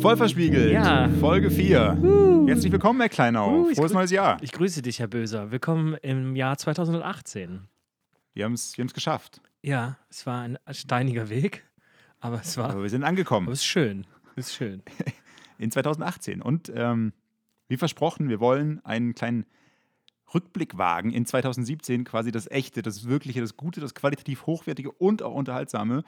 Voll verspiegelt. Ja. Folge 4. Uh. Herzlich willkommen, Herr Kleinau. Uh, Frohes neues Jahr. Ich grüße dich, Herr Böser. Willkommen im Jahr 2018. Wir haben es wir haben's geschafft. Ja, es war ein steiniger Weg, aber es war Aber wir sind aber angekommen es ist schön. Es ist schön. in 2018. Und ähm, wie versprochen, wir wollen einen kleinen Rückblick wagen in 2017. Quasi das Echte, das Wirkliche, das Gute, das qualitativ Hochwertige und auch Unterhaltsame.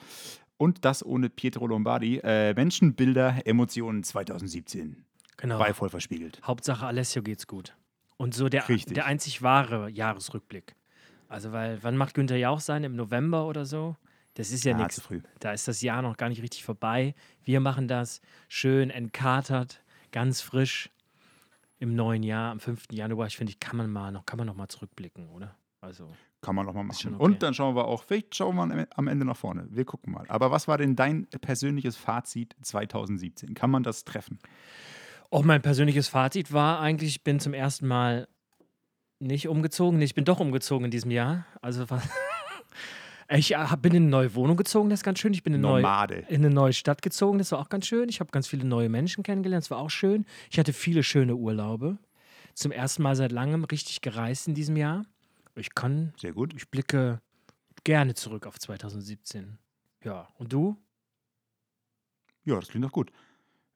Und das ohne Pietro Lombardi. Äh, Menschenbilder, Emotionen 2017. Genau. Bei voll verspiegelt. Hauptsache Alessio geht's gut. Und so der, Richtig. der einzig wahre Jahresrückblick. Also, weil, wann macht Günther Jauch sein? Im November oder so? Das ist ja Ah, nichts. Da ist das Jahr noch gar nicht richtig vorbei. Wir machen das schön entkatert, ganz frisch im neuen Jahr, am 5. Januar. Ich finde, kann man mal noch, kann man noch mal zurückblicken, oder? Also, Kann man noch mal machen. okay. Und dann schauen wir auch, vielleicht schauen wir am- am Ende nach vorne. Wir gucken mal. Aber was war denn dein persönliches Fazit 2017? Kann man das treffen? auch mein persönliches Fazit war eigentlich, ich bin zum ersten Mal nicht umgezogen. Ich bin doch umgezogen in diesem Jahr. Also ich äh, bin in eine neue Wohnung gezogen, das ist ganz schön. Ich bin in eine neue, in eine neue Stadt gezogen, das war auch ganz schön. Ich habe ganz viele neue Menschen kennengelernt, das war auch schön. Ich hatte viele schöne Urlaube. Zum ersten Mal seit langem richtig gereist in diesem Jahr. Ich kann, Sehr gut. ich blicke gerne zurück auf 2017. Ja, und du? Ja, das klingt doch gut.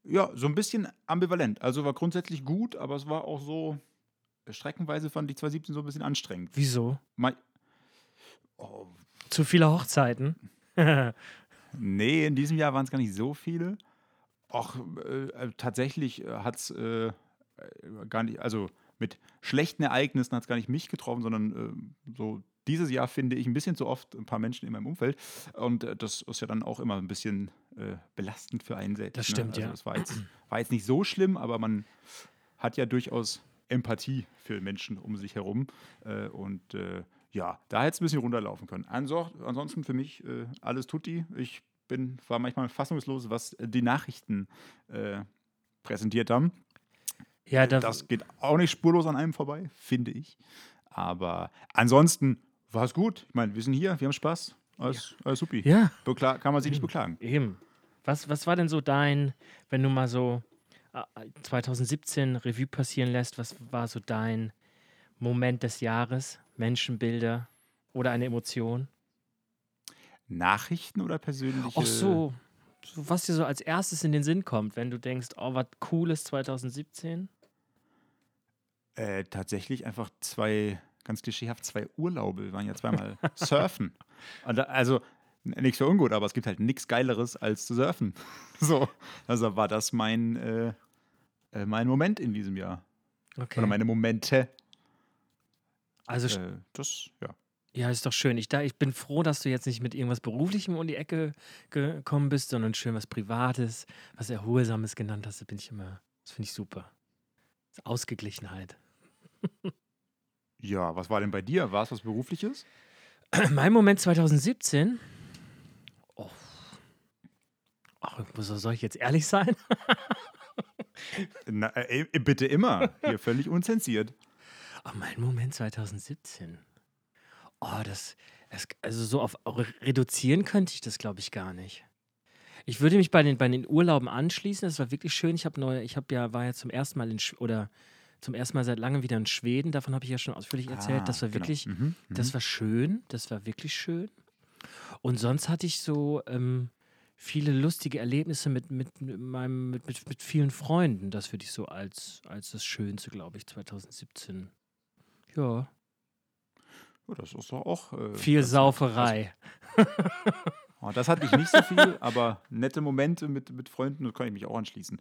Ja, so ein bisschen ambivalent. Also war grundsätzlich gut, aber es war auch so, streckenweise fand ich 2017 so ein bisschen anstrengend. Wieso? Mal, oh, Zu viele Hochzeiten? nee, in diesem Jahr waren es gar nicht so viele. Auch äh, äh, tatsächlich hat es äh, äh, gar nicht, also mit schlechten Ereignissen hat es gar nicht mich getroffen, sondern äh, so dieses Jahr finde ich ein bisschen zu oft ein paar Menschen in meinem Umfeld. Und äh, das ist ja dann auch immer ein bisschen äh, belastend für einen selbst. Das ne? stimmt, also ja. Das war jetzt, war jetzt nicht so schlimm, aber man hat ja durchaus Empathie für Menschen um sich herum. Äh, und äh, ja, da hätte es ein bisschen runterlaufen können. Anso ansonsten für mich äh, alles tutti. Ich bin, war manchmal fassungslos, was die Nachrichten äh, präsentiert haben. ja, da, Das geht auch nicht spurlos an einem vorbei, finde ich. Aber ansonsten war es gut. Ich meine, wir sind hier, wir haben Spaß. Alles, alles supi. ja. Bekla kann man sich nicht beklagen. Eben. Was, was war denn so dein, wenn du mal so äh, 2017 Revue passieren lässt, was war so dein Moment des Jahres? Menschenbilder oder eine Emotion? Nachrichten oder persönliche? Ach so, was dir so als erstes in den Sinn kommt, wenn du denkst, oh, was cooles 2017? Äh, tatsächlich einfach zwei, ganz klischeehaft, zwei Urlaube. Wir waren ja zweimal surfen. Also, nichts für ungut, aber es gibt halt nichts Geileres als zu surfen. so. Also war das mein, äh, äh, mein Moment in diesem Jahr. Okay. Oder meine Momente. Also, Äh, das, ja. ja, ist doch schön. Ich, da, ich bin froh, dass du jetzt nicht mit irgendwas Beruflichem um die Ecke gekommen bist, sondern schön was Privates, was Erholsames genannt hast. Da bin ich immer, das finde ich super. Ausgeglichenheit. Ja, was war denn bei dir? War es was Berufliches? Mein Moment 2017. Oh. Ach, so- soll ich jetzt ehrlich sein? Na, äh, äh, bitte immer. Hier völlig unzensiert. Oh, mein Moment 2017. Oh, das, das also so auf reduzieren könnte ich das, glaube ich, gar nicht. Ich würde mich bei den, bei den Urlauben anschließen. Das war wirklich schön. Ich habe neu, ich habe ja, war ja zum ersten Mal in Sch oder zum ersten Mal seit langem wieder in Schweden. Davon habe ich ja schon ausführlich erzählt. Ah, das war genau. wirklich, Mhm, Das war schön, das war wirklich schön. Und sonst hatte ich so ähm, viele lustige Erlebnisse mit, mit, mit, meinem, mit, mit, mit vielen Freunden. Das würde ich so als, als das Schönste, glaube ich, 2017. Ja, Ja, das ist doch auch. Äh, viel das, Sauferei. Oh, das hatte ich nicht so viel, aber nette Momente mit, mit Freunden, da kann ich mich auch anschließen.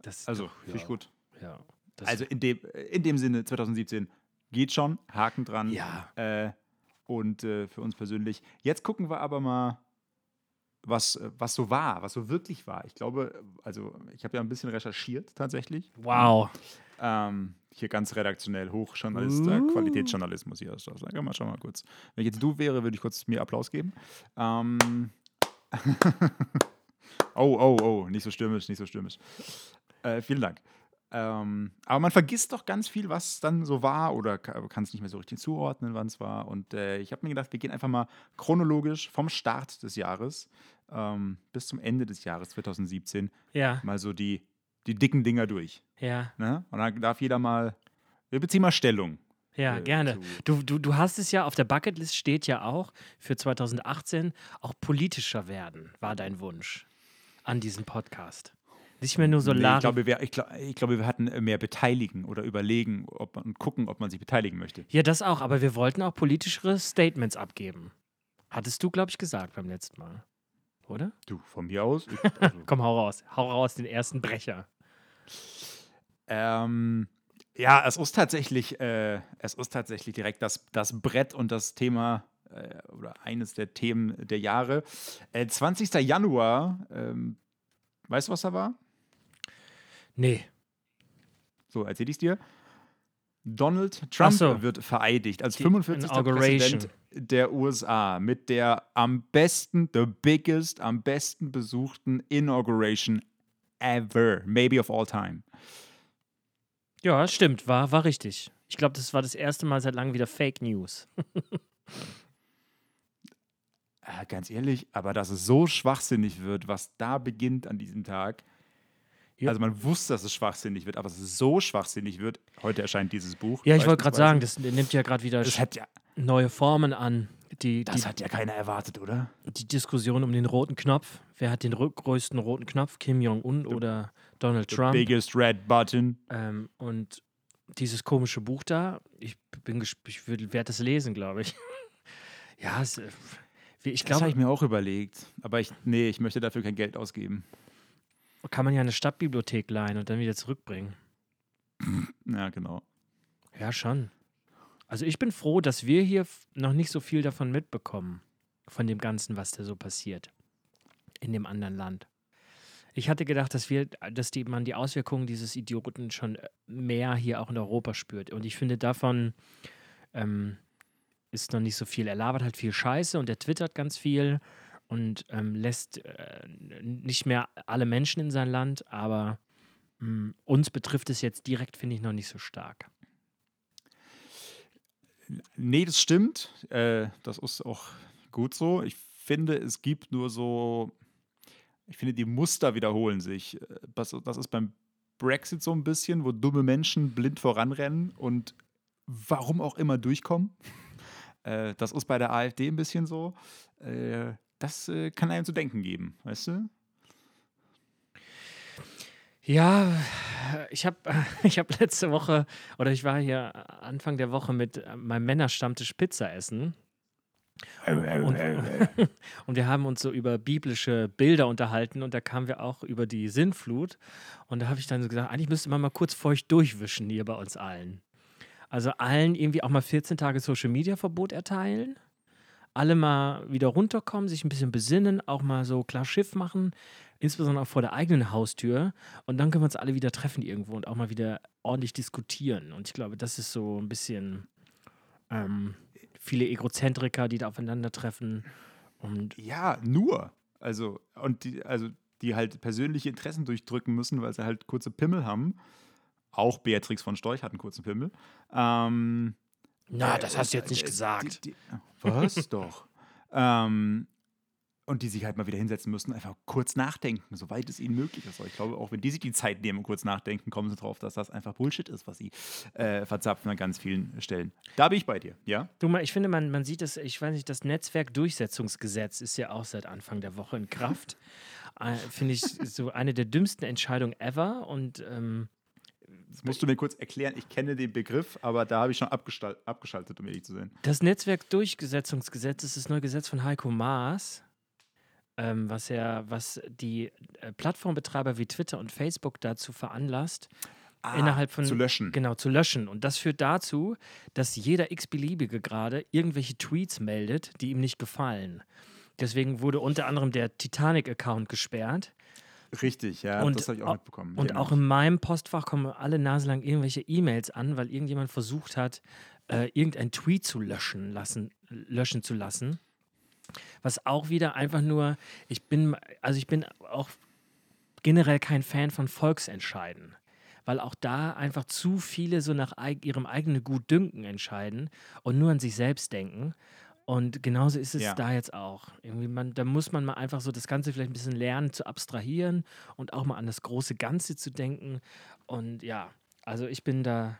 Das, Also, finde ich ja, gut. Ja, das, Also in dem, in dem Sinne, 2017 geht schon, Haken dran. ja, Äh, und äh, für uns persönlich. Jetzt gucken wir aber mal, was, äh, was so war, was so wirklich war. Ich glaube, also ich habe ja ein bisschen recherchiert tatsächlich. wow. Ähm, hier ganz redaktionell Hochjournalist, Uh. Qualitätsjournalismus hier. Das sagen wir schon mal kurz. Wenn ich jetzt du wäre, würde ich kurz mir Applaus geben. Ähm, oh, oh, oh, nicht so stürmisch, nicht so stürmisch. Äh, vielen Dank. Ähm, aber man vergisst doch ganz viel, was dann so war oder kann es nicht mehr so richtig zuordnen, wann es war. Und äh, ich habe mir gedacht, wir gehen einfach mal chronologisch vom Start des Jahres ähm, bis zum Ende des Jahres 2017 Ja, mal so die, die dicken Dinger durch. ja, Ne? Und dann darf jeder mal, wir beziehen mal Stellung. ja, äh, gerne. Du, du, du hast es ja, auf der Bucketlist steht ja auch für 2018 auch politischer werden, war dein Wunsch an diesem Podcast. Nicht mehr nur so Nee, ich, glaube, wir, ich, glaub, ich glaube, wir hatten mehr beteiligen oder überlegen ob man, und gucken, ob man sich beteiligen möchte. Ja, das auch, aber wir wollten auch politischere Statements abgeben. Hattest du, glaube ich, gesagt beim letzten Mal. Oder? Du, von mir aus. Ich, also, Komm, hau raus. Hau raus den ersten Brecher. ähm, ja, es ist tatsächlich, äh, es ist tatsächlich direkt das, das Brett und das Thema äh, oder eines der Themen der Jahre. Äh, 20. Januar, ähm, weißt du, was da war? Nee. So, erzähl ich dir. Donald Trump so. wird vereidigt als Die 45. Inauguration. Präsident der USA mit der am besten, the biggest, am besten besuchten Inauguration ever, maybe of all time. Ja, stimmt, war, war richtig. Ich glaube, das war das erste Mal seit langem wieder Fake News. Äh, ganz ehrlich, aber dass es so schwachsinnig wird, was da beginnt an diesem Tag. Ja. Also man wusste, dass es schwachsinnig wird, aber dass es so schwachsinnig wird. Heute erscheint dieses Buch. Ja, ich wollte gerade sagen, das nimmt ja gerade wieder ja, neue Formen an. Die, das die, hat ja keiner erwartet, oder? die Diskussion um den roten Knopf. Wer hat den größten roten Knopf? Kim Jong-un oder Donald The Trump? biggest red button. Ähm, und dieses komische Buch da, ich bin ich werde das lesen, glaube ich. ja, es, äh, ich Das habe ich glaube, mir auch überlegt. Aber ich, nee, ich möchte dafür kein Geld ausgeben. Kann man ja eine Stadtbibliothek leihen und dann wieder zurückbringen. Ja, genau. Ja, schon. Also ich bin froh, dass wir hier noch nicht so viel davon mitbekommen, von dem Ganzen, was da so passiert in dem anderen Land. Ich hatte gedacht, dass wir, dass die, man die Auswirkungen dieses Idioten schon äh, mehr hier auch in Europa spürt. Und ich finde, davon ähm, ist noch nicht so viel. Er labert halt viel Scheiße und er twittert ganz viel und ähm, lässt äh, nicht mehr alle Menschen in sein Land, aber mh, uns betrifft es jetzt direkt, finde ich, noch nicht so stark. Nee, das stimmt. Äh, das ist auch gut so. Ich finde, es gibt nur so, ich finde, die Muster wiederholen sich. Äh, Das, das ist beim Brexit so ein bisschen, wo dumme Menschen blind voranrennen und warum auch immer durchkommen. Äh, das ist bei der AfD ein bisschen so. Äh, das äh, kann einem zu denken geben, weißt du? Ja, ich habe ich hab letzte Woche oder ich war hier Anfang der Woche mit äh, meinem Männerstammtisch Pizza essen. Und, und wir haben uns so über biblische Bilder unterhalten und da kamen wir auch über die Sinnflut. Und da habe ich dann so gesagt, eigentlich müsste man mal kurz feucht durchwischen hier bei uns allen. Also allen irgendwie auch mal 14 Tage Social Media Verbot erteilen. Alle mal wieder runterkommen, sich ein bisschen besinnen, auch mal so klar Schiff machen, insbesondere auch vor der eigenen Haustür. Und dann können wir uns alle wieder treffen irgendwo und auch mal wieder ordentlich diskutieren. Und ich glaube, das ist so ein bisschen ähm, viele Egozentriker, die da aufeinandertreffen. Und Ja, nur. Also, und die, also, die halt persönliche Interessen durchdrücken müssen, weil sie halt kurze Pimmel haben. Auch Beatrix von Storch hat einen kurzen Pimmel. Ähm, na, äh, das hast du jetzt äh, nicht die- gesagt. Die, was doch? Ähm, und die sich halt mal wieder hinsetzen müssen, einfach kurz nachdenken, soweit es ihnen möglich ist. Aber ich glaube, auch wenn die sich die Zeit nehmen und kurz nachdenken, kommen sie drauf, dass das einfach Bullshit ist, was sie äh, verzapfen an ganz vielen Stellen. Da bin ich bei dir, ja? Du, mal, ich finde, man, man sieht das, ich weiß nicht, das Netzwerkdurchsetzungsgesetz ist ja auch seit Anfang der Woche in Kraft. äh, finde ich so eine der dümmsten Entscheidungen ever. Und ähm, Das musst du mir kurz erklären. Ich kenne den Begriff, aber da habe ich schon abgeschaltet, um ehrlich zu sein. Das Netzwerkdurchsetzungsgesetz ist das neue Gesetz von Heiko Maas, ähm, was ja, was die äh, Plattformbetreiber wie Twitter und Facebook dazu veranlasst, innerhalb von Ah, zu löschen. Genau, zu löschen. Und das führt dazu, dass jeder x-beliebige gerade irgendwelche Tweets meldet, die ihm nicht gefallen. Deswegen wurde unter anderem der Titanic-Account gesperrt. Richtig, ja, Und das habe ich auch au- mitbekommen. Und auch in meinem Postfach kommen alle Nase lang irgendwelche E-Mails an, weil irgendjemand versucht hat, äh, irgendein Tweet zu löschen lassen, löschen zu lassen. Was auch wieder einfach nur, ich bin, also ich bin auch generell kein Fan von Volksentscheiden. Weil auch da einfach zu viele so nach ihrem eigenen Gutdünken entscheiden und nur an sich selbst denken. Und genauso ist es Ja. da jetzt auch. Irgendwie man, da muss man mal einfach so das Ganze vielleicht ein bisschen lernen zu abstrahieren und auch mal an das große Ganze zu denken. Und ja, also ich bin da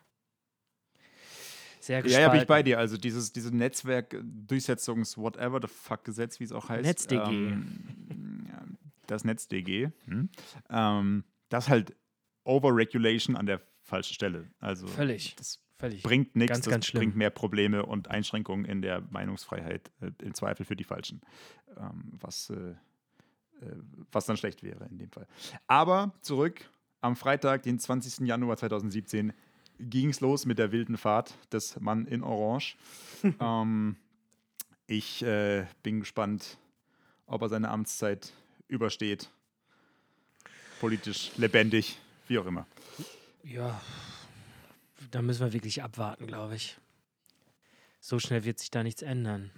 sehr Ja, gespannt. ja, bin ich bei dir. Also dieses, diese Netzwerk-Durchsetzungs-Whatever the fuck Gesetz, wie es auch heißt. NetzDG. Ähm, ja, das NetzDG. Hm, ähm, das ist halt Overregulation an der falschen Stelle. Also Völlig. das Völlig. bringt nichts, Ganz, das ganz bringt mehr Probleme und Einschränkungen in der Meinungsfreiheit, äh, im Zweifel für die Falschen. Ähm, was, äh, äh, was dann schlecht wäre in dem Fall. Aber zurück am Freitag, den 20. Januar 2017, ging es los mit der wilden Fahrt des Mann in Orange. ähm, ich äh, bin gespannt, ob er seine Amtszeit übersteht. Politisch, lebendig, wie auch immer. Ja, da müssen wir wirklich abwarten, glaube ich. So schnell wird sich da nichts ändern.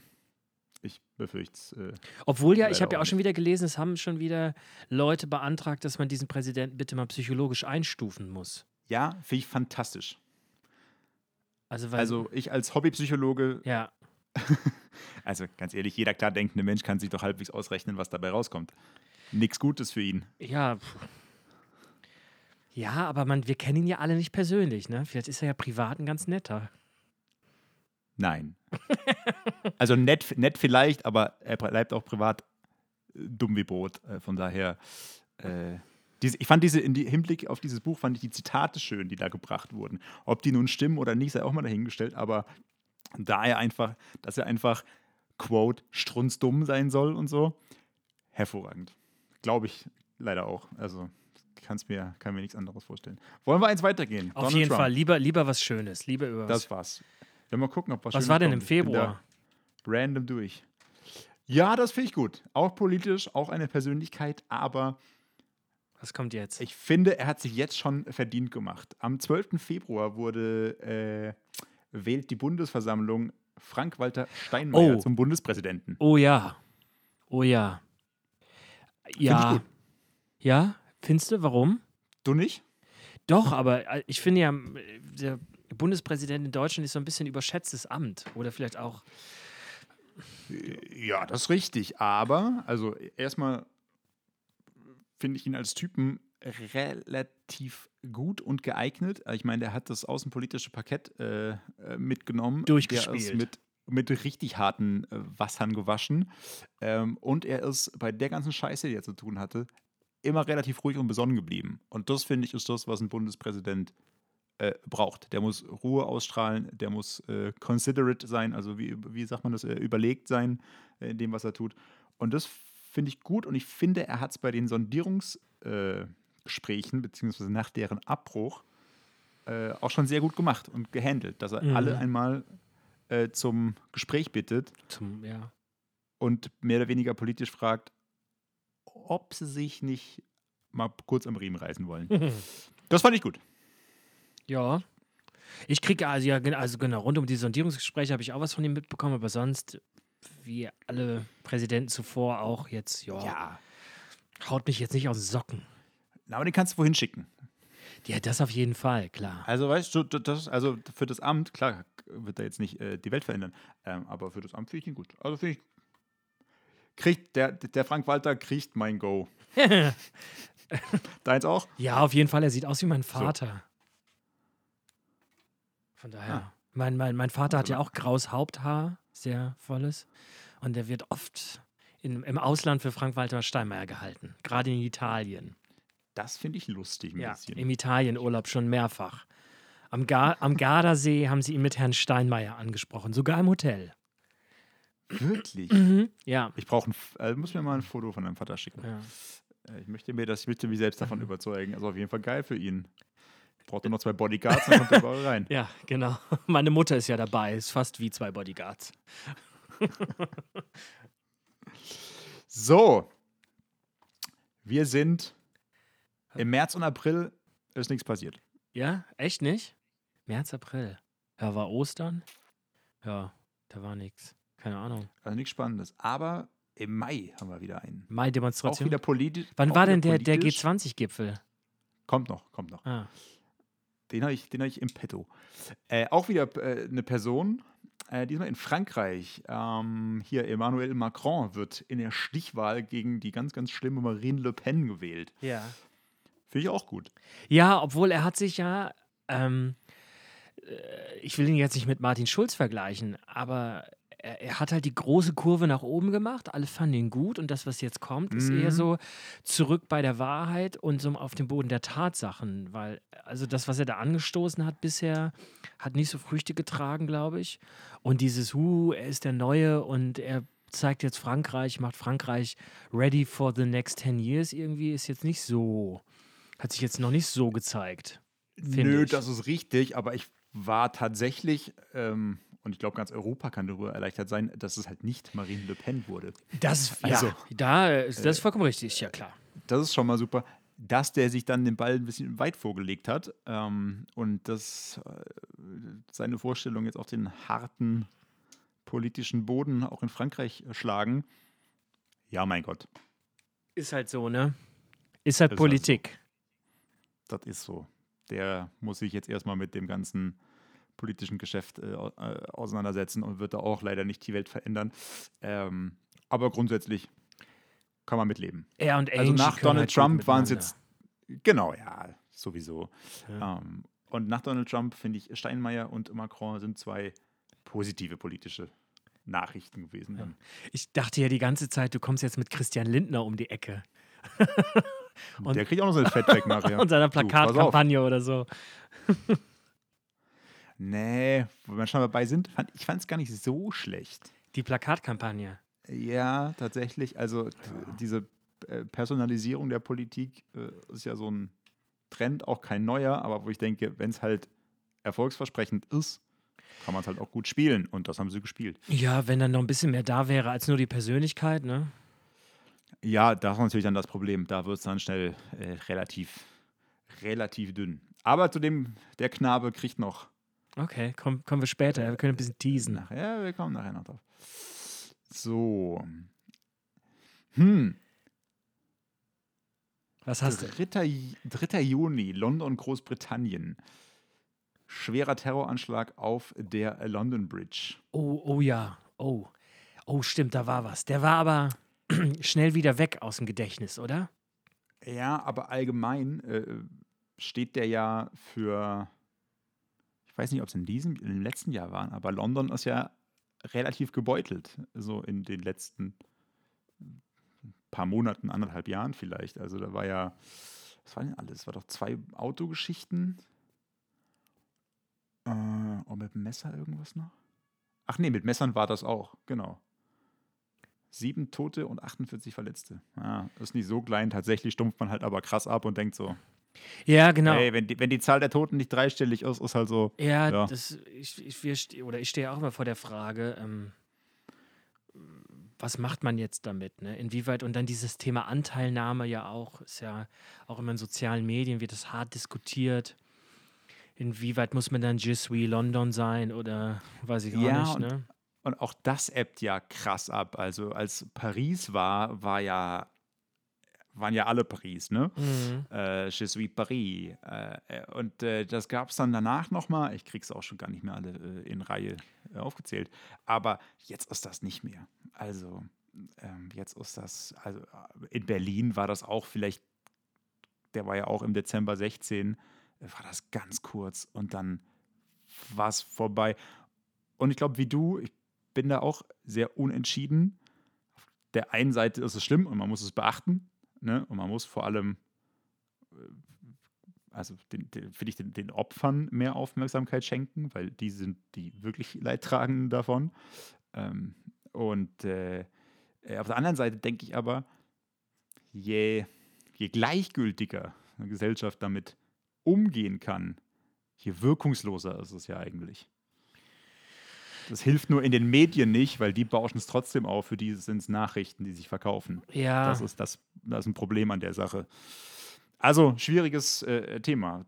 Ich befürchte es. Äh, Obwohl ja, ich habe ja auch schon wieder gelesen, es haben schon wieder Leute beantragt, dass man diesen Präsidenten bitte mal psychologisch einstufen muss. ja, finde ich fantastisch. Also, Also ich als Hobbypsychologe, ja, also ganz ehrlich, jeder klar denkende Mensch kann sich doch halbwegs ausrechnen, was dabei rauskommt. Nichts Gutes für ihn. ja. pff. Ja, aber man, wir kennen ihn ja alle nicht persönlich, ne? Vielleicht ist er ja privat ein ganz netter. Nein. also nett, nett vielleicht, aber er bleibt auch privat äh, dumm wie Brot. Äh, von daher, äh, ich fand diese, die, Hinblick auf dieses Buch, fand ich die Zitate schön, die da gebracht wurden. Ob die nun stimmen oder nicht, sei auch mal dahingestellt, aber da er einfach, dass er einfach, quote, strunzdumm sein soll und so, hervorragend. Glaube ich leider auch. Also kann's mir, kann mir nichts anderes vorstellen. Wollen wir eins weitergehen? Auf Donald jeden Trump. Fall, lieber, lieber was Schönes, lieber über was. Das war's. Wir mal gucken, ob was was Schönes war denn im kommt. Da Februar? Random durch. Ja, das finde ich gut. Auch politisch, auch eine Persönlichkeit, aber Was kommt jetzt? ich finde, er hat sich jetzt schon verdient gemacht. Am 12. Februar wurde äh, wählt die Bundesversammlung Frank-Walter Steinmeier Oh. zum Bundespräsidenten. Oh ja. Oh ja. Ja. Ja, findest du, warum? Du nicht? Doch, aber äh, ich finde ja, äh, der Bundespräsident in Deutschland ist so ein bisschen überschätztes Amt. Oder vielleicht auch. Ja, das ist richtig. Aber, also erstmal finde ich ihn als Typen relativ gut und geeignet. Ich meine, der hat das außenpolitische Parkett äh, äh, mitgenommen. Durchgespielt. mit, mit richtig harten äh, Wassern gewaschen. Ähm, und er ist bei der ganzen Scheiße, die er zu tun hatte, immer relativ ruhig und besonnen geblieben. Und das, finde ich, ist das, was ein Bundespräsident äh, braucht. Der muss Ruhe ausstrahlen, der muss äh, considerate sein, also wie, wie sagt man das, äh, überlegt sein äh, in dem, was er tut. Und das finde ich gut und ich finde, er hat es bei den Sondierungsgesprächen, äh, beziehungsweise nach deren Abbruch, äh, auch schon sehr gut gemacht und gehandelt, dass er Mhm. alle einmal zum Gespräch bittet Zum, ja. und mehr oder weniger politisch fragt, ob sie sich nicht mal kurz am Riemen reißen wollen. Das fand ich gut. ja. Ich kriege also ja, also genau, rund um die Sondierungsgespräche habe ich auch was von ihm mitbekommen, aber sonst, wie alle Präsidenten zuvor auch jetzt, ja, Ja. haut mich jetzt nicht aus den Socken. Na, Aber den kannst du wohin schicken. Ja, das auf jeden Fall, klar. Also weißt du, das, also für das Amt, klar, wird er jetzt nicht äh, die Welt verändern, ähm, aber für das Amt finde ich ihn gut. Also finde ich, kriegt der, der Frank Walter kriegt mein Go. Deins auch? Ja, auf jeden Fall. Er sieht aus wie mein Vater. Von daher. Ah. Mein, mein, mein Vater hat ja auch graues Haupthaar, sehr volles. Und der wird oft in, im Ausland für Frank-Walter Steinmeier gehalten. Gerade in Italien. Das finde ich lustig ein Ja, bisschen. im Italienurlaub schon mehrfach. Am, Gar am Gardasee haben sie ihn mit Herrn Steinmeier angesprochen, sogar im Hotel. Wirklich? Mhm. Ja. Ich brauche also muss mir mal ein Foto von deinem Vater schicken. ja. Äh, Ich möchte mir das, ich möchte mich selbst davon überzeugen. Also auf jeden Fall geil für ihn. Braucht er noch zwei Bodyguards, dann kommt er überall rein. Ja, genau. Meine Mutter ist ja dabei. Ist fast wie zwei Bodyguards. So. Wir sind im März und April ist nichts passiert. Ja, echt nicht? März, April. Ja, war Ostern? Ja, da war nichts. Keine Ahnung. Also nichts Spannendes. Aber im Mai haben wir wieder einen. Auch Mai-Demonstration. wieder politisch. Wann auch war denn der, der politisch. G20-Gipfel? Kommt noch, kommt noch. Ah, Den habe ich, den hab ich im Petto. Äh, auch wieder äh, eine Person, Äh, diesmal in Frankreich. Ähm, hier Emmanuel Macron wird in der Stichwahl gegen die ganz, ganz schlimme Marine Le Pen gewählt. Ja. Finde ich auch gut. Ja, obwohl er hat sich ja, ähm, äh, ich will ihn jetzt nicht mit Martin Schulz vergleichen, aber er, er hat halt die große Kurve nach oben gemacht. Alle fanden ihn gut und das, was jetzt kommt, ist eher Mhm. so zurück bei der Wahrheit und so auf dem Boden der Tatsachen, weil also das, was er da angestoßen hat bisher, hat nicht so Früchte getragen, glaube ich. Und dieses, uh, er ist der Neue und er zeigt jetzt Frankreich, macht Frankreich ready for the next 10 years irgendwie, ist jetzt nicht so, hat sich jetzt noch nicht so gezeigt. Nö, ich. das ist richtig, aber ich war tatsächlich, ähm, und ich glaube, ganz Europa kann darüber erleichtert sein, dass es halt nicht Marine Le Pen wurde. Das, Also, ja, da ist das ist vollkommen richtig, ja klar. Das ist schon mal super. Dass der sich dann den Ball ein bisschen weit vorgelegt hat ähm, und dass äh, seine Vorstellungen jetzt auch den harten politischen Boden auch in Frankreich äh, schlagen. Ja, mein Gott, Ist halt so, ne? Ist halt Ist halt Politik. das ist so. Der muss sich jetzt erstmal mit dem ganzen politischen Geschäft äh, äh, auseinandersetzen und wird da auch leider nicht die Welt verändern. Ähm, aber grundsätzlich kann man mitleben. Er und Also nach Donald halt Trump waren es jetzt, genau, ja, sowieso. Ja. Ähm, und nach Donald Trump finde ich, Steinmeier und Macron sind zwei positive politische Nachrichten gewesen. Dann. Ich dachte ja die ganze Zeit, du kommst jetzt mit Christian Lindner um die Ecke. Und- Der kriegt auch noch sein Fett weg nachher. und seiner. Plakatkampagne oder so. Nee, wo wir schon dabei sind, fand, ich fand es gar nicht so schlecht. Die Plakatkampagne. Ja, tatsächlich. Also t- diese äh, Personalisierung der Politik äh, ist ja so ein Trend, auch kein neuer, aber wo ich denke, wenn es halt erfolgsversprechend ist, kann man es halt auch gut spielen. Und das haben sie gespielt. Ja, wenn dann noch ein bisschen mehr da wäre als nur die Persönlichkeit, ne? Ja, das ist natürlich dann das Problem. Da wird es dann schnell äh, relativ, relativ dünn. Aber zudem, der Knabe kriegt noch. Okay, komm, kommen wir später. Wir können ein bisschen teasen. Nachher, wir kommen nachher noch drauf. So. Hm. Was hast du? 3. Ju- 3. Juni, London, Großbritannien. Schwerer Terroranschlag auf der London Bridge. Oh, oh ja. Oh. Oh, stimmt, da war was. Der war aber schnell wieder weg aus dem Gedächtnis, oder? Ja, aber allgemein äh, steht der ja für, ich weiß nicht, ob es in diesem, im letzten Jahr waren, aber London ist ja relativ gebeutelt, so in den letzten paar Monaten, anderthalb Jahren vielleicht. Also da war ja, was war denn alles? War doch zwei Autogeschichten. Äh, und mit dem Messer irgendwas noch? Ach nee, mit Messern war das auch, genau. Sieben Tote und 48 Verletzte. Ja, ist nicht so klein. Tatsächlich stumpft man halt aber krass ab und denkt so, Ja, genau. ey, wenn die, wenn die Zahl der Toten nicht dreistellig ist, ist halt so, Ja, Ja. Das, ich, ich, wir oder ich stehe auch immer vor der Frage, ähm, was macht man jetzt damit? Ne? Inwieweit, und dann dieses Thema Anteilnahme ja auch, ist ja auch immer in sozialen Medien, wird das hart diskutiert. Inwieweit muss man dann suis London sein oder weiß ich auch Ja, nicht, und- ne? Und auch das ebbt ja krass ab. Also als Paris war, war ja, waren ja alle Paris, ne? Mhm. Äh, Je suis Paris. Äh, und äh, das gab es dann danach nochmal. Ich krieg's auch schon gar nicht mehr alle äh, in Reihe äh, aufgezählt. Aber jetzt ist das nicht mehr. Also ähm, jetzt ist das, also äh, in Berlin war das auch vielleicht, der war ja auch im Dezember 16, äh, war das ganz kurz und dann war es vorbei. Und ich glaube, wie du, ich bin da auch sehr unentschieden. Auf der einen Seite ist es schlimm und man muss es beachten. Ne? Und man muss vor allem, äh, also finde ich, den, den Opfern mehr Aufmerksamkeit schenken, weil die sind die wirklich Leidtragenden davon. Ähm, und äh, äh, auf der anderen Seite denke ich aber, je, je gleichgültiger eine Gesellschaft damit umgehen kann, je wirkungsloser ist es ja eigentlich. Das hilft nur in den Medien nicht, weil die bauschen es trotzdem auf, für die sind es Nachrichten, die sich verkaufen. Ja, Das, ist das, das ist ein Problem an der Sache. Also, schwieriges äh, Thema,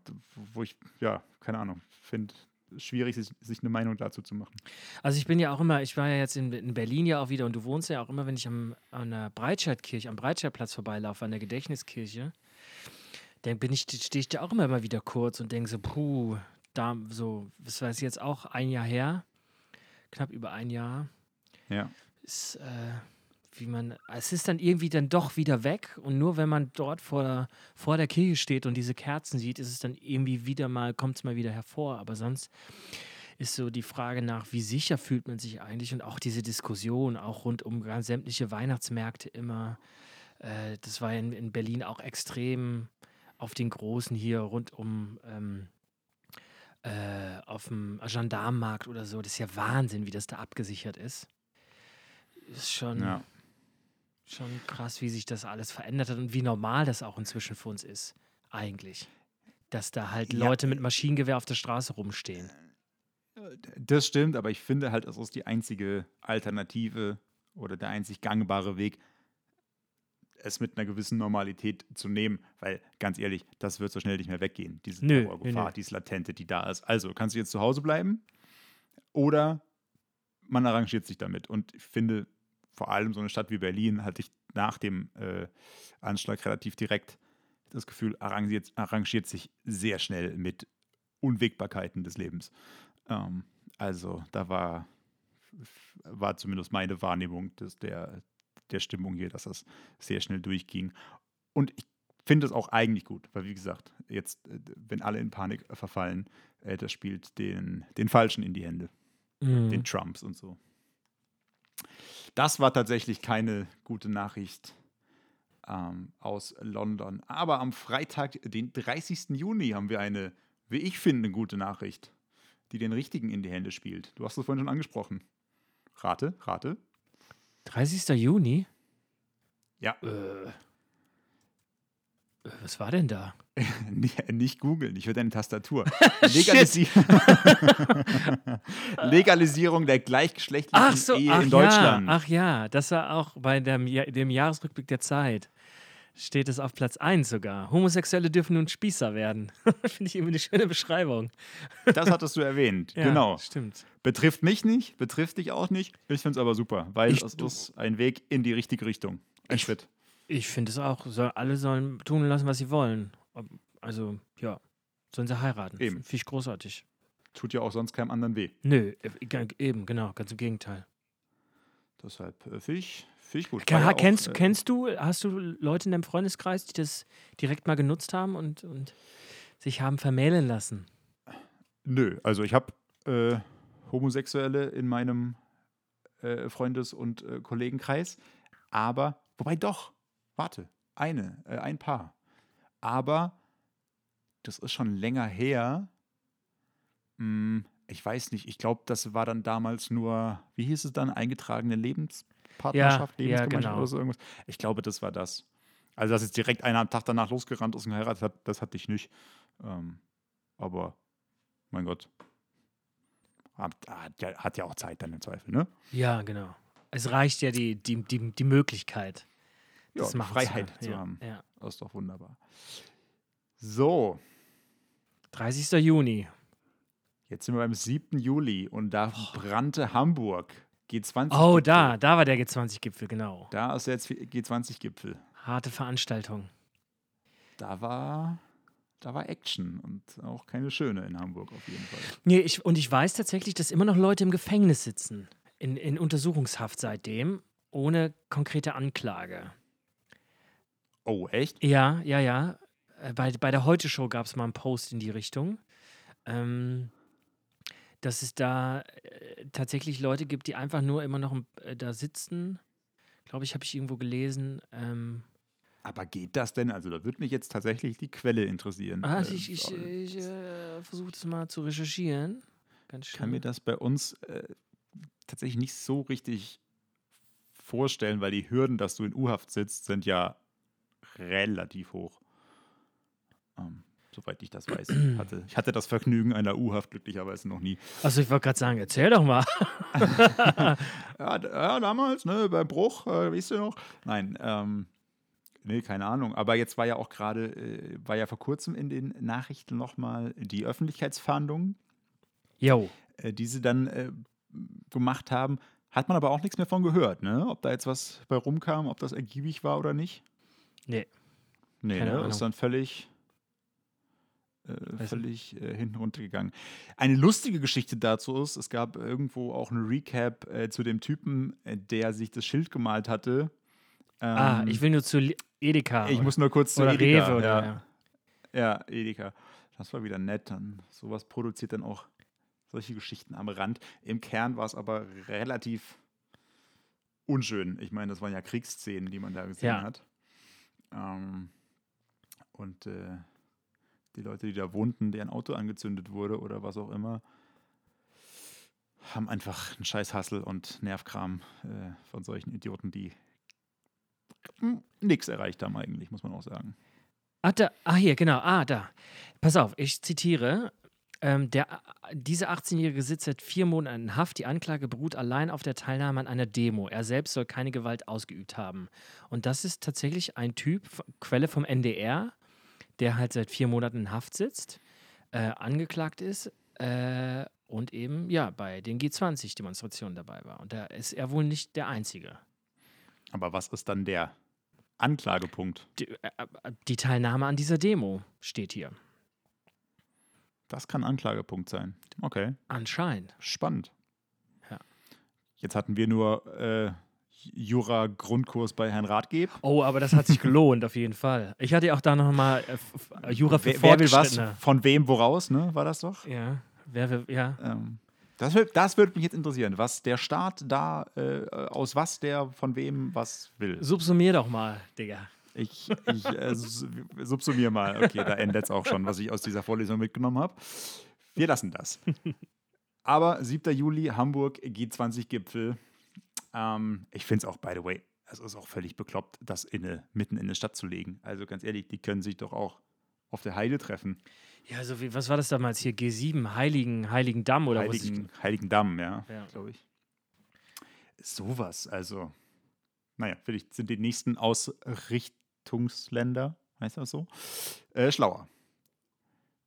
wo ich, ja, keine Ahnung, finde schwierig, sich, eine Meinung dazu zu machen. also ich bin ja auch immer, ich war ja jetzt in, in Berlin ja auch wieder und du wohnst ja auch immer, wenn ich am, an der Breitscheidkirche, am Breitscheidplatz vorbeilaufe, an der Gedächtniskirche, dann bin ich, stehe ich da auch immer mal wieder kurz und denke so, puh, da so, das war jetzt auch ein Jahr her, knapp über ein Jahr. Ja. Ist, äh, wie man, es ist dann irgendwie dann doch wieder weg und nur wenn man dort vor, vor der Kirche steht und diese Kerzen sieht, ist es dann irgendwie wieder mal, kommt es mal wieder hervor. Aber sonst ist so die Frage nach, wie sicher fühlt man sich eigentlich und auch diese Diskussion, auch rund um ganz sämtliche Weihnachtsmärkte immer. Äh, das war in, in Berlin auch extrem auf den großen hier rund um ähm, äh, auf dem Gendarmenmarkt oder so. Das ist ja Wahnsinn, wie das da abgesichert ist. Ist schon, Ja. schon krass, wie sich das alles verändert hat und wie normal das auch inzwischen für uns ist, eigentlich. Dass da halt Ja. Leute mit Maschinengewehr auf der Straße rumstehen. Das stimmt, aber ich finde halt, es ist die einzige Alternative oder der einzig gangbare Weg, es mit einer gewissen Normalität zu nehmen, weil ganz ehrlich, das wird so schnell nicht mehr weggehen, diese Nö, Terrorgefahr, nö, diese Latente, die da ist. Also kannst du jetzt zu Hause bleiben oder man arrangiert sich damit. Und ich finde, vor allem so eine Stadt wie Berlin hatte ich nach dem äh, Anschlag relativ direkt das Gefühl, arrangiert, arrangiert sich sehr schnell mit Unwägbarkeiten des Lebens. Ähm, also da war, war zumindest meine Wahrnehmung des, der, der Stimmung hier, dass das sehr schnell durchging. Und ich finde es auch eigentlich gut, weil wie gesagt, jetzt, äh, wenn alle in Panik verfallen, äh, das spielt den, den Falschen in die Hände, Mhm. den Trumps und so. Das war tatsächlich keine gute Nachricht ähm, aus London. Aber am Freitag, den 30. Juni, haben wir eine, wie ich finde, gute Nachricht, die den Richtigen in die Hände spielt. Du hast es vorhin schon angesprochen. Rate, rate. 30. Juni? Ja, Äh, äh, was war denn da? nicht, googeln, ich will deine Tastatur. Legalisi Legalisierung der gleichgeschlechtlichen so, Ehe ach in Deutschland. ja, ach ja, das war auch bei dem, dem Jahresrückblick der Zeit. Steht es auf Platz 1 sogar. Homosexuelle dürfen nun Spießer werden. Finde ich irgendwie eine schöne Beschreibung. Das hattest du erwähnt. Ja, genau. Stimmt. Betrifft mich nicht, betrifft dich auch nicht. Ich finde es aber super, weil Ich- es ist ein Weg in die richtige Richtung. Ein Ich- Schritt. Ich finde es auch. Soll, alle sollen tun lassen, was sie wollen. Also, ja, sollen sie heiraten. Eben. Finde ich großartig. Tut ja auch sonst keinem anderen weh. Nö, ge- eben, genau, ganz im Gegenteil. Deshalb äh, finde ich, find ich gut. Ke- War ja auch, kennst, äh, kennst du, hast du Leute in deinem Freundeskreis, die das direkt mal genutzt haben und, und sich haben vermählen lassen? Nö, also ich habe äh, Homosexuelle in meinem äh, Freundes- und äh, Kollegenkreis, aber, wobei doch, warte, eine, äh, ein Paar. Aber das ist schon länger her. Hm, ich weiß nicht, ich glaube, das war dann damals nur, wie hieß es dann, eingetragene Lebenspartnerschaft, Ja, ja, Lebensgemeinschaft genau. oder so irgendwas. Ich glaube, das war das. Also, dass jetzt direkt einer am Tag danach losgerannt ist und geheiratet hat, das hatte ich nicht. Ähm, aber, mein Gott. Hat, hat, ja, ja auch Zeit dann im Zweifel, ne? Ja, genau. Es reicht ja die, die, die, die Möglichkeit, Ja, das machen Freiheit zu, ja, haben. Ja. Das ist doch wunderbar. So, 30. Juni. jetzt sind wir beim 7. Juli und da brannte Hamburg. G20. Oh, da, da war der G20-Gipfel, genau. Da ist jetzt G20-Gipfel. Harte Veranstaltung. Da war, da war Action und auch keine schöne in Hamburg auf jeden Fall. Nee, ich, und ich weiß tatsächlich, dass immer noch Leute im Gefängnis sitzen, in, in Untersuchungshaft seitdem, ohne konkrete Anklage. Oh, echt? Ja, ja, ja. Äh, Bei, bei der Heute-Show gab es mal einen Post in die Richtung, ähm, dass es da äh, tatsächlich Leute gibt, die einfach nur immer noch äh, da sitzen. Glaube ich, habe ich irgendwo gelesen. Ähm, Aber geht das denn? Also, da würde mich jetzt tatsächlich die Quelle interessieren. ah, Äh, ich ich, ich äh, versuche das mal zu recherchieren. Ganz kann mir das bei uns äh, tatsächlich nicht so richtig vorstellen, weil die Hürden, dass du in U-Haft sitzt, sind ja relativ hoch. Ähm, soweit ich das weiß. hatte, ich hatte das Vergnügen einer U-Haft glücklicherweise noch nie. Also ich wollte gerade sagen, erzähl doch mal. Ja, ja damals, ne, beim Bruch, äh, weißt du noch? Nein, ähm, nee, keine Ahnung. Aber jetzt war ja auch gerade, äh, war ja vor kurzem in den Nachrichten nochmal die Öffentlichkeitsfahndung, Jo. äh, die sie dann äh, gemacht haben. Hat man aber auch nichts mehr von gehört, ne? Ob da jetzt was bei rumkam, ob das ergiebig war oder nicht. Nee. Nee, ne? Ist dann völlig, äh, völlig äh, hinten runtergegangen. Eine lustige Geschichte dazu ist, es gab irgendwo auch ein Recap äh, zu dem Typen, äh, der sich das Schild gemalt hatte. ah, Ähm, ich will nur zu Edeka. ich oder, muss nur kurz zu oder Edeka. Rewe oder ja. ja. Ja, Edeka. Das war wieder nett. Dann sowas produziert dann auch solche Geschichten am Rand. Im Kern war es aber relativ unschön. Ich meine, das waren ja Kriegsszenen, die man da gesehen Ja. hat. Ähm, und äh, die Leute, die da wohnten, deren Auto angezündet wurde oder was auch immer, haben einfach einen scheiß und Nervkram äh, von solchen Idioten, die nichts erreicht haben eigentlich, muss man auch sagen. Ah, da, ah, hier, genau. Ah, da. Pass auf, ich zitiere. Ähm, der, diese 18-Jährige sitzt seit vier Monaten in Haft. Die Anklage beruht allein auf der Teilnahme an einer Demo. Er selbst soll keine Gewalt ausgeübt haben. Und das ist tatsächlich ein Typ, Quelle vom NDR, der halt seit vier Monaten in Haft sitzt, äh, angeklagt ist äh, und eben, ja, bei den G20-Demonstrationen dabei war. Und da ist er wohl nicht der Einzige. Aber was ist dann der Anklagepunkt? Die, äh, äh, die Teilnahme an dieser Demo steht hier. Das kann Anklagepunkt sein. Okay, Anscheinend. spannend. Ja. Jetzt hatten wir nur äh, Jura-Grundkurs bei Herrn Ratgeb. Oh, aber das hat sich gelohnt, auf jeden Fall. Ich hatte ja auch da nochmal äh, f- Jura für Wer, wer will was? Fortgeschrittene. Von wem woraus, ne? War das doch? Ja, wer, wer, ja. Ähm, das, wird, das würde mich jetzt interessieren, was der Staat da, äh, aus was der von wem was will. Subsumier doch mal, Digga. Ich, ich äh, subsumiere mal. Okay, da endet es auch schon, was ich aus dieser Vorlesung mitgenommen habe. Wir lassen das. Aber 7. Juli, Hamburg, G20-Gipfel. Ähm, ich finde es auch, by the way, es ist auch völlig bekloppt, das in eine, mitten in eine Stadt zu legen. Also ganz ehrlich, die können sich doch auch auf der Heide treffen. Ja, so wie, was war das damals hier? G7, Heiligen, Heiligen Damm oder was? Heiligen, Heiligen Damm, ja, Ja. glaube ich. Sowas, also. Naja, vielleicht sind die nächsten Ausrichtungsländer, heißt das so, äh, schlauer.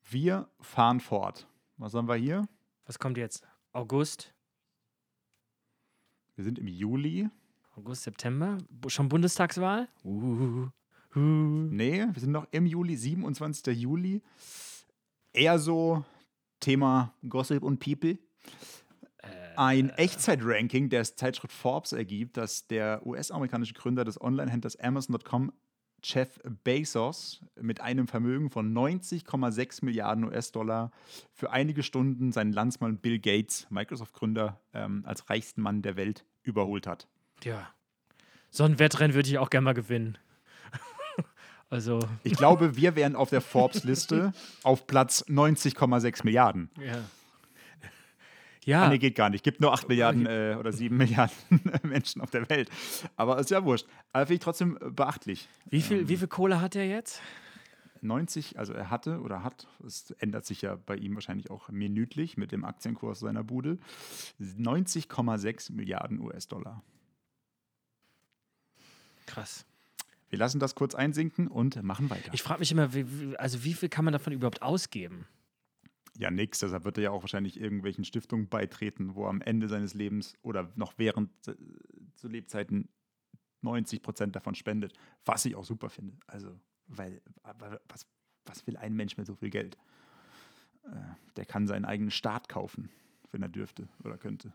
Wir fahren fort. Was haben wir hier? Was kommt jetzt? August? Wir sind im Juli. August, September? Schon Bundestagswahl? Uh, uh. Nee, wir sind noch im Juli, 27. Juli. Eher so Thema Gossip und People. Ein Echtzeit-Ranking der Zeitschrift Forbes ergibt, dass der US-amerikanische Gründer des Online-Händlers Amazon.com, Jeff Bezos, mit einem Vermögen von 90,6 Milliarden US-Dollar für einige Stunden seinen Landsmann Bill Gates, Microsoft-Gründer, ähm, als reichsten Mann der Welt überholt hat. Ja. So ein Wettrennen würde ich auch gerne mal gewinnen. also, Ich glaube, wir wären auf der Forbes-Liste auf Platz 90,6 Milliarden. ja. Ah, Ja, nee, geht gar nicht. Gibt nur 8 Milliarden äh, oder 7 Milliarden Menschen auf der Welt. Aber ist ja wurscht. Aber finde ich trotzdem äh, beachtlich. wie, viel, wie viel Kohle hat er jetzt? 90, also er hatte oder hat, es ändert sich ja bei ihm wahrscheinlich auch minütlich mit dem Aktienkurs seiner Bude, 90,6 Milliarden US-Dollar. Krass. Wir lassen das kurz einsinken und machen weiter. Ich frage mich immer, wie, also wie viel kann man davon überhaupt ausgeben? ja, nix. Deshalb wird er ja auch wahrscheinlich irgendwelchen Stiftungen beitreten, wo am Ende seines Lebens oder noch während äh, zu Lebzeiten 90 Prozent davon spendet. Was ich auch super finde. Also, weil, was, was will ein Mensch mit so viel Geld? Äh, der kann seinen eigenen Staat kaufen, wenn er dürfte oder könnte.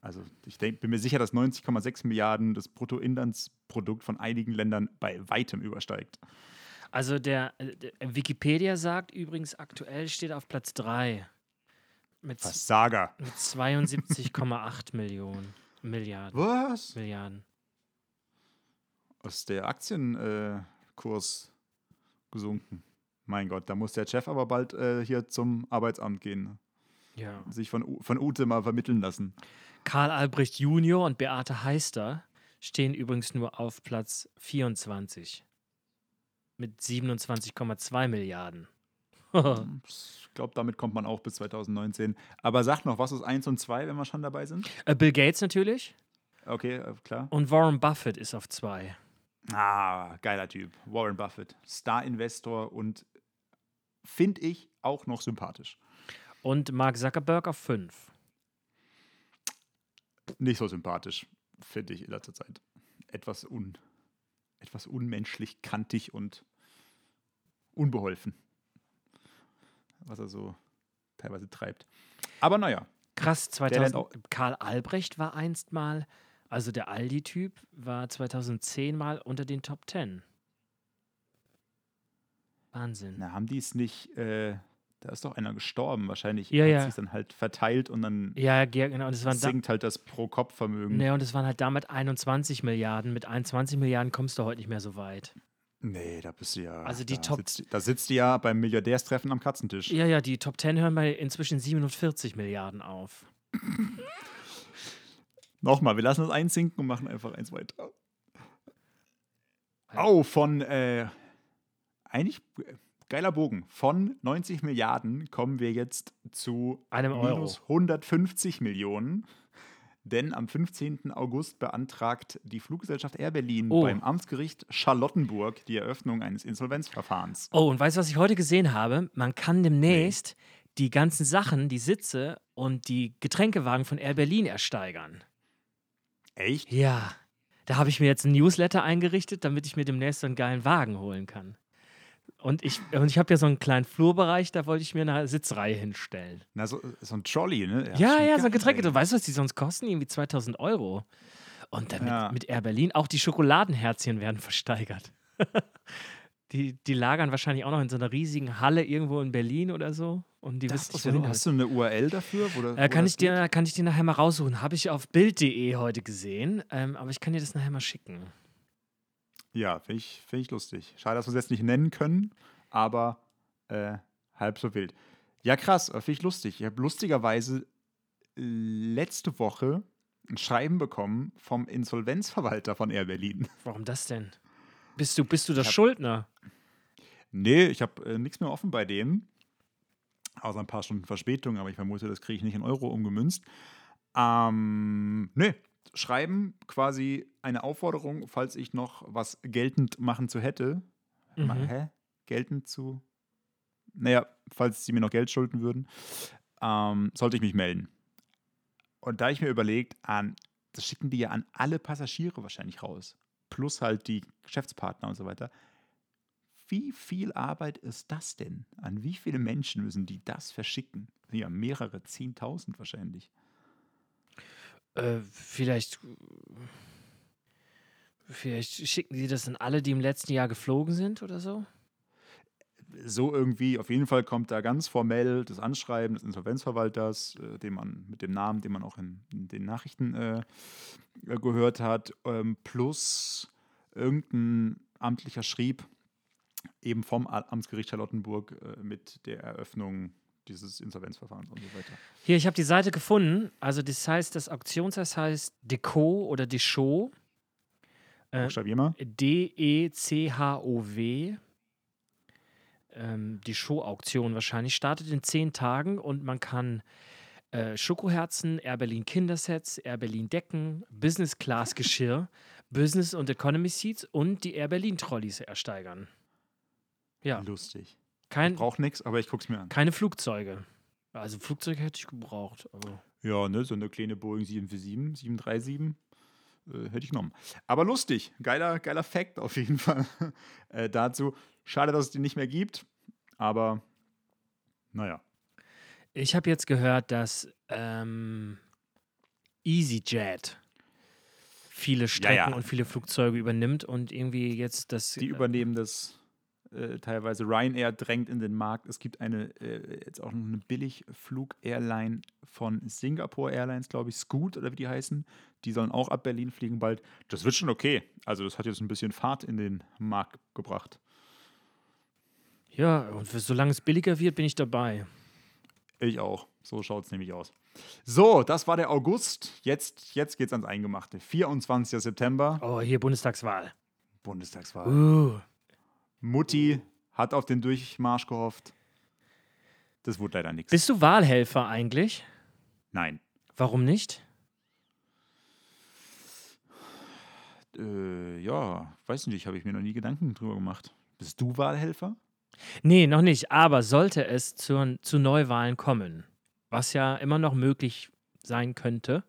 Also, ich denk, bin mir sicher, dass 90,6 Milliarden das Bruttoinlandsprodukt von einigen Ländern bei weitem übersteigt. Also der, äh, der Wikipedia sagt übrigens, aktuell steht er auf Platz 3 mit, Was Saga? mit 72,8 Millionen Milliarden. Was? Milliarden. ist der Aktienkurs gesunken. Mein Gott, da muss der Chef aber bald äh, hier zum Arbeitsamt gehen. Ja. Sich von, U- von Ute mal vermitteln lassen. Karl Albrecht Junior und Beate Heister stehen übrigens nur auf Platz 24 mit 27,2 Milliarden. Ich glaube, damit kommt man auch bis 2019. Aber sag noch, was ist 1 und 2, wenn wir schon dabei sind? Äh, Bill Gates natürlich Okay, äh, klar. und Warren Buffett ist auf 2. Ah, geiler Typ. Warren Buffett. Star-Investor und finde ich auch noch sympathisch. Und Mark Zuckerberg auf 5. Nicht so sympathisch, finde ich in letzter Zeit. Etwas, un, etwas unmenschlich, kantig und unbeholfen. was er so teilweise treibt. Aber naja, Krass, lernt 2000. auch- Karl Albrecht war einst mal, also der Aldi-Typ, war 2010 mal unter den Top 10. Wahnsinn. na, haben die es nicht, äh, da ist doch einer gestorben. Wahrscheinlich Ja, hat ja. sich dann halt verteilt und dann Ja, ge- genau. Und es waren, sinkt halt das Pro-Kopf-Vermögen. nee, und es waren halt damit 21 Milliarden. Mit 21 Milliarden kommst du heute nicht mehr so weit. Nee, da bist du ja. Also die da Top- Sitzt, da sitzt du ja beim Milliardärstreffen am Katzentisch. Ja, ja, die Top 10 hören bei inzwischen 47 Milliarden auf. Nochmal, wir lassen das einsinken und machen einfach eins weiter. Oh, von, äh, eigentlich geiler Bogen. Von 90 Milliarden kommen wir jetzt zu Einem Euro. minus 150 Millionen. Denn am 15. August beantragt die Fluggesellschaft Air Berlin Oh. beim Amtsgericht Charlottenburg die Eröffnung eines Insolvenzverfahrens. Oh, und weißt du, was ich heute gesehen habe? Man kann demnächst die ganzen Sachen, die Sitze und die Getränkewagen von Air Berlin ersteigern. Echt? Ja, da habe ich mir jetzt ein Newsletter eingerichtet, damit ich mir demnächst so einen geilen Wagen holen kann. Und ich, und ich habe ja so einen kleinen Flurbereich, da wollte ich mir eine Sitzreihe hinstellen. Na, so, so ein Trolley, ne? Ja, schon ja, so ein. Getränke. Du weißt, was die sonst kosten? Irgendwie 2000 Euro. Und dann Ja. mit, mit Air Berlin, auch die Schokoladenherzchen werden versteigert. die, die lagern wahrscheinlich auch noch in so einer riesigen Halle irgendwo in Berlin oder so. Und die Das wissen nicht, wo hast du eine URL dafür? Wo, da- äh, wo kann, das ich dir, kann ich dir nachher mal raussuchen. Habe ich auf Bild.de heute gesehen, ähm, aber ich kann dir das nachher mal schicken. Ja, finde ich, find ich lustig. Schade, dass wir es jetzt nicht nennen können, aber äh, halb so wild. Ja, krass, finde ich lustig. Ich habe lustigerweise letzte Woche ein Schreiben bekommen vom Insolvenzverwalter von Air Berlin. Warum das denn? Bist du, bist du das hab- Schuldner? Nee, ich habe äh, nichts mehr offen bei denen. Außer ein paar Stunden Verspätung, aber ich vermute, das kriege ich nicht in Euro umgemünzt. Ähm, nee, schreiben quasi eine Aufforderung, falls ich noch was geltend machen zu hätte. Mhm. Hä? Geltend zu? Naja, falls sie mir noch Geld schulden würden, ähm, sollte ich mich melden. Und da ich mir überlegt, an, das schicken die ja an alle Passagiere wahrscheinlich raus. Plus halt die Geschäftspartner und so weiter. Wie viel Arbeit ist das denn? An wie viele Menschen müssen die das verschicken? Ja mehrere, zehntausend wahrscheinlich. Äh, vielleicht, vielleicht schicken sie das an alle, die im letzten Jahr geflogen sind oder so? so irgendwie, auf jeden Fall kommt da ganz formell das Anschreiben des Insolvenzverwalters, äh, den man mit dem Namen, den man auch in, in den Nachrichten äh, gehört hat, ähm, plus irgendein amtlicher Schrieb eben vom Amtsgericht Charlottenburg äh, mit der Eröffnung dieses Insolvenzverfahrens und so weiter. Hier, ich habe die Seite gefunden. Also das heißt, das Auktionshaus heißt Deco oder Deschaux. Äh. D-E-C-H-O-W. Ähm, die Show-Auktion wahrscheinlich startet in zehn Tagen und man kann äh, Schokoherzen, Air Berlin Kindersets, Air Berlin Decken, Business Class Geschirr, Business und Economy Seats und die Air Berlin Trolleys ersteigern. Ja, Lustig. kein, Braucht nichts, aber ich guck's mir an. keine Flugzeuge. Also Flugzeuge hätte ich gebraucht. Aber Ja, ne, so eine kleine Boeing 747, 737 äh, hätte ich genommen. Aber lustig, geiler, geiler Fact auf jeden Fall äh, dazu. Schade, dass es die nicht mehr gibt, aber naja. Ich habe jetzt gehört, dass ähm, EasyJet viele Strecken ja. und viele Flugzeuge übernimmt und irgendwie jetzt das. Die übernehmen das äh, teilweise. Ryanair drängt in den Markt. Es gibt eine, äh, jetzt auch noch eine Billigflug-Airline von Singapore Airlines, glaube ich, Scoot oder wie die heißen. Die sollen auch ab Berlin fliegen bald. Das wird schon okay. Also, das hat jetzt ein bisschen Fahrt in den Markt gebracht. ja, und für, solange es billiger wird, bin ich dabei. Ich auch. So schaut es nämlich aus. So, das war der August. Jetzt, jetzt geht es ans Eingemachte. 24. September, Oh, hier Bundestagswahl. Bundestagswahl. Uh, Mutti hat auf den Durchmarsch gehofft. Das wurde leider nichts. bist du Wahlhelfer eigentlich? Nein. Warum nicht? Äh, ja, weiß nicht, habe ich mir noch nie Gedanken drüber gemacht. Bist du Wahlhelfer? Nee, noch nicht. Aber sollte es zu, zu Neuwahlen kommen, was ja immer noch möglich sein könnte,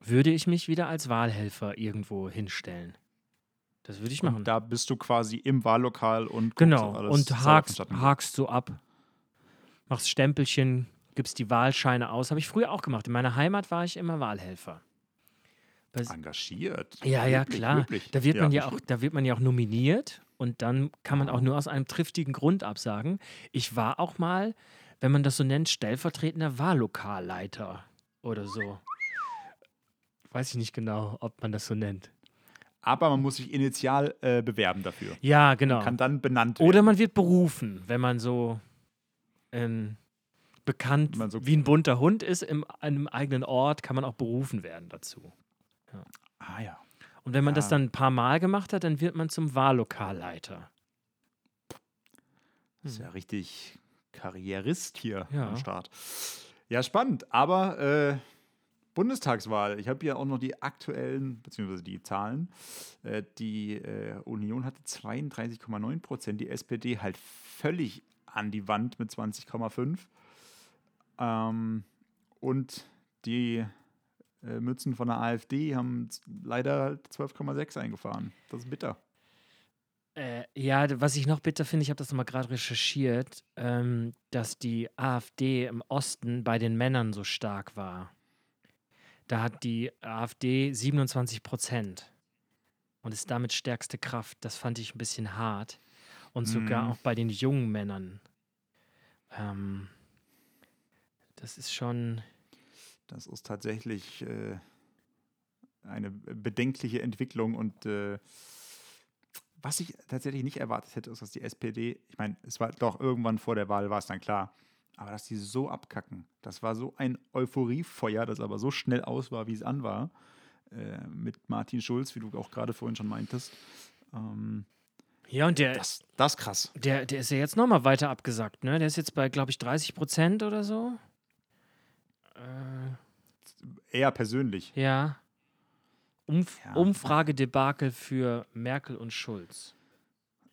würde ich mich wieder als Wahlhelfer irgendwo hinstellen. Das würde ich machen. Und da bist du quasi im Wahllokal und Genau. alles Und hakst, hakst so ab. machst Stempelchen, gibst die Wahlscheine aus. Habe ich früher auch gemacht. In meiner Heimat war ich immer Wahlhelfer. Bei- Engagiert. Ja, ja, Löblich, klar. löblich. Da wird man ja auch, da wird man ja auch nominiert und dann kann man auch nur aus einem triftigen Grund absagen. Ich war auch mal, wenn man das so nennt, stellvertretender Wahllokalleiter oder so. Weiß ich nicht genau, ob man das so nennt. Aber man muss sich initial äh, bewerben dafür. Ja, genau. Kann dann benannt Oder werden. man wird berufen, wenn man so ähm, bekannt man so- wie ein bunter Hund ist im einem eigenen Ort, kann man auch berufen werden dazu. Ah ja. Und wenn man das Ja. dann ein paar Mal gemacht hat, dann wird man zum Wahllokalleiter. Das ist ja richtig Karrierist hier Ja. am Start. Ja, spannend. Aber äh, Bundestagswahl. Ich habe hier auch noch die aktuellen, beziehungsweise die Zahlen. Äh, die äh, Union hatte 32,9 Prozent, die SPD halt völlig an die Wand mit 20,5. Ähm, und die äh, Mützen von der AfD haben leider halt 12,6 eingefahren. Das ist bitter. Äh, ja, was ich noch bitter finde, ich habe das nochmal gerade recherchiert, ähm, dass die AfD im Osten bei den Männern so stark war. Da hat die AfD 27 Prozent und ist damit stärkste Kraft. Das fand ich ein bisschen hart. Und sogar Mhm. auch bei den jungen Männern. Ähm, das ist schon. Das ist tatsächlich äh, eine bedenkliche Entwicklung und äh, was ich tatsächlich nicht erwartet hätte, ist, dass die SPD, ich meine, es war doch irgendwann vor der Wahl, war es dann klar, aber dass die so abkacken, das war so ein Euphoriefeuer, das aber so schnell aus war, wie es an war, äh, mit Martin Schulz, wie du auch gerade vorhin schon meintest. Ähm, Ja, und der, das, das ist krass. der, der ist ja jetzt nochmal weiter abgesackt, ne? Der ist jetzt bei, glaube ich, 30 Prozent oder so. Äh, Eher persönlich. Ja. Umf Ja. Umfragedebakel für Merkel und Schulz.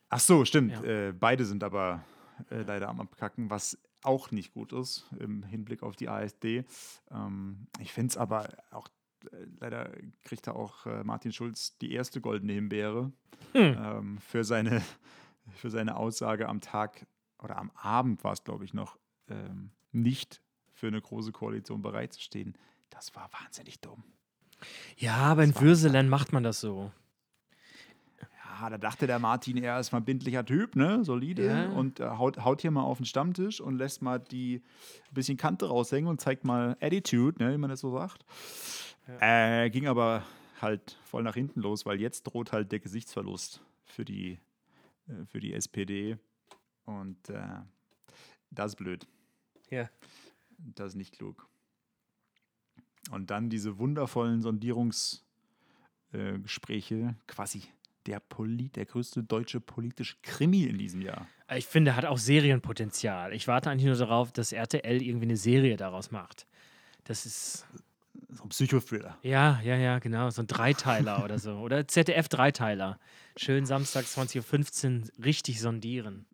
Ach so, stimmt. Ja. Äh, beide sind aber äh, leider am Abkacken, was auch nicht gut ist im Hinblick auf die AfD. Ähm, ich finde es aber auch, äh, leider kriegt da auch äh, Martin Schulz die erste goldene Himbeere Hm. ähm, für, seine, für seine Aussage am Tag oder am Abend war es, glaube ich, noch, ähm, nicht für eine große Koalition bereitzustehen. Das war wahnsinnig dumm. Ja, aber in Würselen macht man das so. Ja, da dachte der Martin, er ist mal ein bindlicher Typ, ne? Solide. Ja. Und äh, haut, haut hier mal auf den Stammtisch und lässt mal die ein bisschen Kante raushängen und zeigt mal Attitude, ne, wie man das so sagt. Äh, ging aber halt voll nach hinten los, weil jetzt droht halt der Gesichtsverlust für die, äh, für die SPD. Und äh, das ist blöd. Ja. Das ist nicht klug. Und dann diese wundervollen Sondierungsgespräche, äh, quasi der, Polit, der größte deutsche politische Krimi in diesem Jahr. Ich finde, hat auch Serienpotenzial. Ich warte eigentlich nur darauf, dass RTL irgendwie eine Serie daraus macht. Das ist, So ein Psychothriller. ja, ja, ja, genau, so ein Dreiteiler oder so. Oder ZDF-Dreiteiler. Schön samstags 20.15 Uhr richtig sondieren.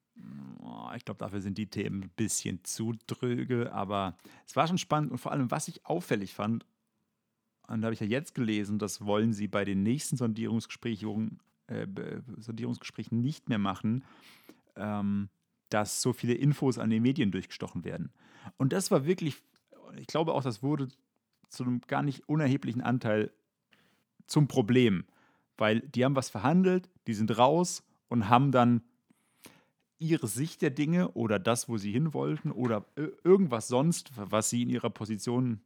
Ich glaube, dafür sind die Themen ein bisschen zu dröge, aber es war schon spannend und vor allem, was ich auffällig fand, und da habe ich ja jetzt gelesen, das wollen sie bei den nächsten Sondierungsgesprächen, äh, Sondierungsgesprächen nicht mehr machen, ähm, dass so viele Infos an den Medien durchgestochen werden. Und das war wirklich, ich glaube auch, das wurde zu einem gar nicht unerheblichen Anteil zum Problem, weil die haben was verhandelt, die sind raus und haben dann ihre Sicht der Dinge oder das, wo sie hin wollten oder irgendwas sonst, was sie in ihrer Position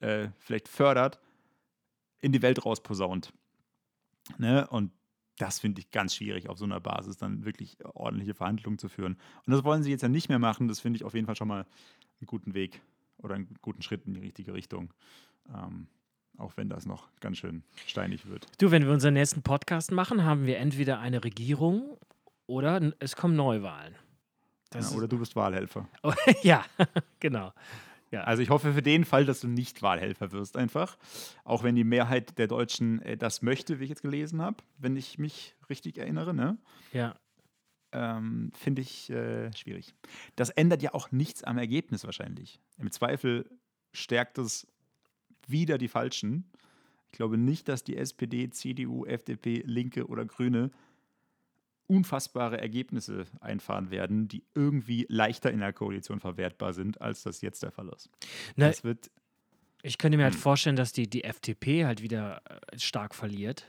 äh, vielleicht fördert, in die Welt rausposaunt. Ne? Und das finde ich ganz schwierig, auf so einer Basis dann wirklich ordentliche Verhandlungen zu führen. Und das wollen sie jetzt ja nicht mehr machen. Das finde ich auf jeden Fall schon mal einen guten Weg oder einen guten Schritt in die richtige Richtung. Ähm, auch wenn das noch ganz schön steinig wird. Du, wenn wir unseren nächsten Podcast machen, haben wir entweder eine Regierung oder es kommen Neuwahlen. Ja, oder du bist Wahlhelfer. ja, genau. Also ich hoffe für den Fall, dass du nicht Wahlhelfer wirst einfach. Auch wenn die Mehrheit der Deutschen äh, das möchte, wie ich jetzt gelesen habe, wenn ich mich richtig erinnere, ne? Ja. ähm, finde ich äh, schwierig. Das ändert ja auch nichts am Ergebnis wahrscheinlich. Im Zweifel stärkt es wieder die Falschen. Ich glaube nicht, dass die SPD, CDU, FDP, Linke oder Grüne unfassbare Ergebnisse einfahren werden, die irgendwie leichter in der Koalition verwertbar sind, als das jetzt der Fall ist. Na, Das wird ich könnte mir halt Hm. vorstellen, dass die, die FDP halt wieder äh, stark verliert.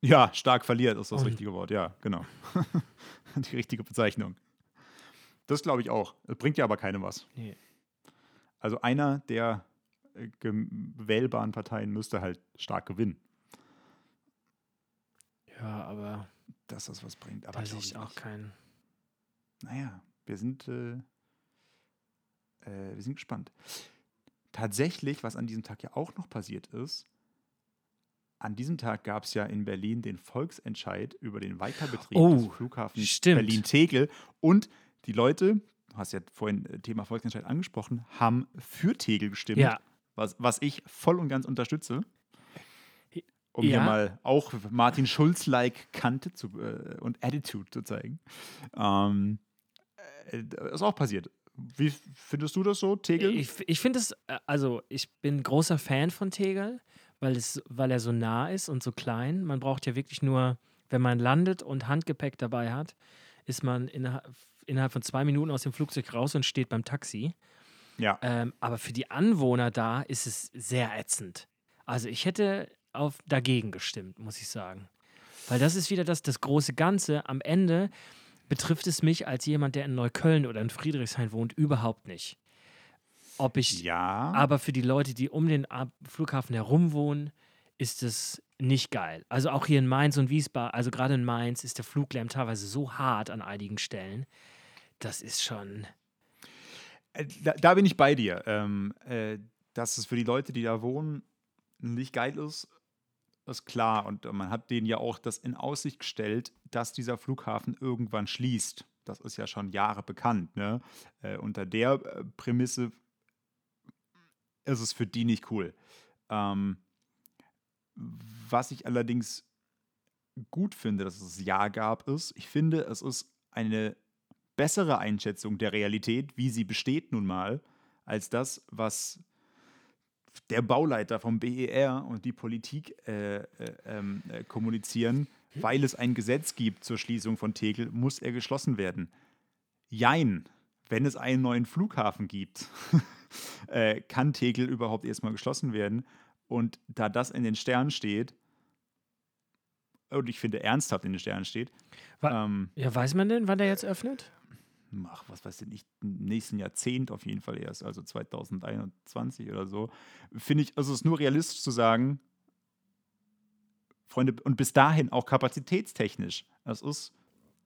Ja, stark verliert ist das Und- richtige Wort, ja, genau. Die richtige Bezeichnung. Das glaube ich auch. Das bringt ja aber keinem was. Nee. Also einer der äh, wählbaren Parteien müsste halt stark gewinnen, Ja, aber dass das was bringt. Aber da sehe ich auch nicht. keinen. Naja, wir sind, äh, äh, wir sind gespannt. Tatsächlich, was an diesem Tag ja auch noch passiert ist, an diesem Tag gab es ja in Berlin den Volksentscheid über den Weiterbetrieb Oh, des Flughafens. Berlin-Tegel. Und die Leute, du hast ja vorhin äh, Thema Volksentscheid angesprochen, haben für Tegel gestimmt, Ja, was, was ich voll und ganz unterstütze. Um Ja. hier mal auch Martin Schulz-like Kante zu, äh, und Attitude zu zeigen. Ähm, äh, ist auch passiert. Wie findest du das so, Tegel? ich, ich finde es, äh, also ich bin großer Fan von Tegel, weil, es, weil er so nah ist und so klein. Man braucht ja wirklich nur, wenn man landet und Handgepäck dabei hat, ist man innerhalb, innerhalb von zwei Minuten aus dem Flugzeug raus und steht beim Taxi. ja. Ähm, aber für die Anwohner da ist es sehr ätzend. Also ich hätte auf dagegen gestimmt, muss ich sagen. Weil das ist wieder das, das große Ganze. Am Ende betrifft es mich als jemand, der in Neukölln oder in Friedrichshain wohnt, überhaupt nicht. Ob ich, ja. aber für die Leute, die um den Flughafen herum wohnen, ist es nicht geil. Also auch hier in Mainz und Wiesbaden, also gerade in Mainz ist der Fluglärm teilweise so hart an einigen Stellen. Das ist schon. Äh, Da, da bin ich bei dir. Ähm, äh, dass es für die Leute, die da wohnen, nicht geil ist, ist klar. Und äh, man hat denen ja auch das in Aussicht gestellt, dass dieser Flughafen irgendwann schließt. Das ist ja schon Jahre bekannt. Ne? Äh, unter der äh, Prämisse ist es für die nicht cool. Ähm, was ich allerdings gut finde, dass es Ja gab, ist, ich finde, es ist eine bessere Einschätzung der Realität, wie sie besteht nun mal, als das, was der Bauleiter vom BER und die Politik äh, äh, ähm, äh, kommunizieren, weil es ein Gesetz gibt zur Schließung von Tegel, muss er geschlossen werden. Jein, wenn es einen neuen Flughafen gibt, äh, kann Tegel überhaupt erstmal geschlossen werden. Und da das in den Sternen steht, und ich finde ernsthaft in den Sternen steht, Wa- ähm, Ja, weiß man denn, wann der jetzt öffnet? Ach, was weiß ich nicht, im nächsten Jahrzehnt auf jeden Fall erst, also 2021 oder so, finde ich, also es ist nur realistisch zu sagen, Freunde, und bis dahin auch kapazitätstechnisch, es ist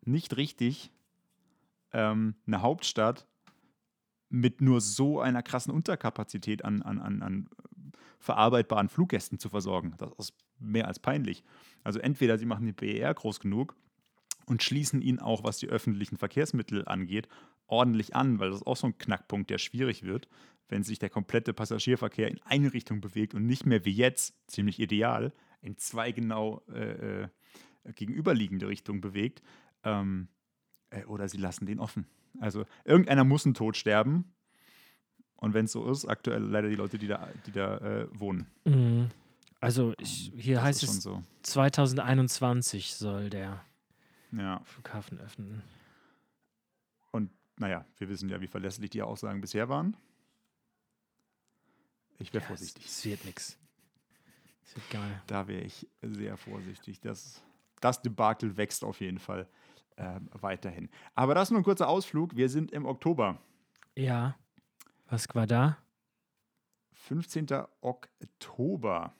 nicht richtig, ähm, eine Hauptstadt mit nur so einer krassen Unterkapazität an, an, an, an verarbeitbaren Fluggästen zu versorgen. Das ist mehr als peinlich. Also entweder sie machen den BER groß genug und schließen ihn auch, was die öffentlichen Verkehrsmittel angeht, ordentlich an, weil das ist auch so ein Knackpunkt, der schwierig wird, wenn sich der komplette Passagierverkehr in eine Richtung bewegt und nicht mehr wie jetzt, ziemlich ideal, in zwei genau äh, äh, gegenüberliegende Richtungen bewegt. Ähm, äh, oder sie lassen den offen. Also irgendeiner muss einen Tod sterben. Und wenn es so ist, aktuell leider die Leute, die da, die da äh, wohnen. Mhm. Also ich, hier Das heißt ist schon es, so. 2021 soll der Ja. Flughafen öffnen. Und naja, wir wissen ja, wie verlässlich die Aussagen bisher waren. Ich wäre Ja, vorsichtig. Es, wird nichts. Es wird geil. Da wäre ich sehr vorsichtig. Das, das Debakel wächst auf jeden Fall ähm, weiterhin. Aber das ist nur ein kurzer Ausflug. Wir sind im Oktober. Ja. Was war da? 15. Oktober.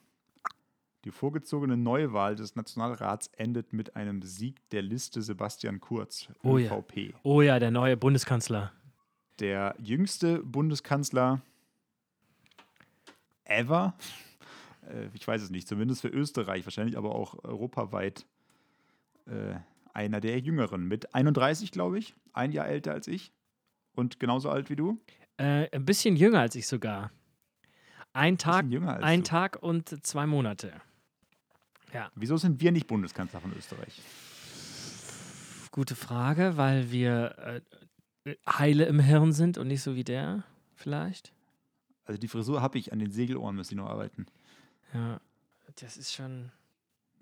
Die vorgezogene Neuwahl des Nationalrats endet mit einem Sieg der Liste Sebastian Kurz, Oh ja. ÖVP. Oh ja, der neue Bundeskanzler. Der jüngste Bundeskanzler ever. Äh, ich weiß es nicht, zumindest für Österreich, wahrscheinlich aber auch europaweit äh, einer der jüngeren. Mit 31, glaube ich, ein Jahr älter als ich und genauso alt wie du. Äh, ein bisschen jünger als ich sogar. Ein Tag, ein du. Tag und zwei Monate. Wieso sind wir nicht Bundeskanzler von Österreich? Gute Frage, weil wir äh, heile im Hirn sind und nicht so wie der, vielleicht. Also die Frisur habe ich, an den Segelohren müsste ich noch arbeiten. Ja, das ist schon.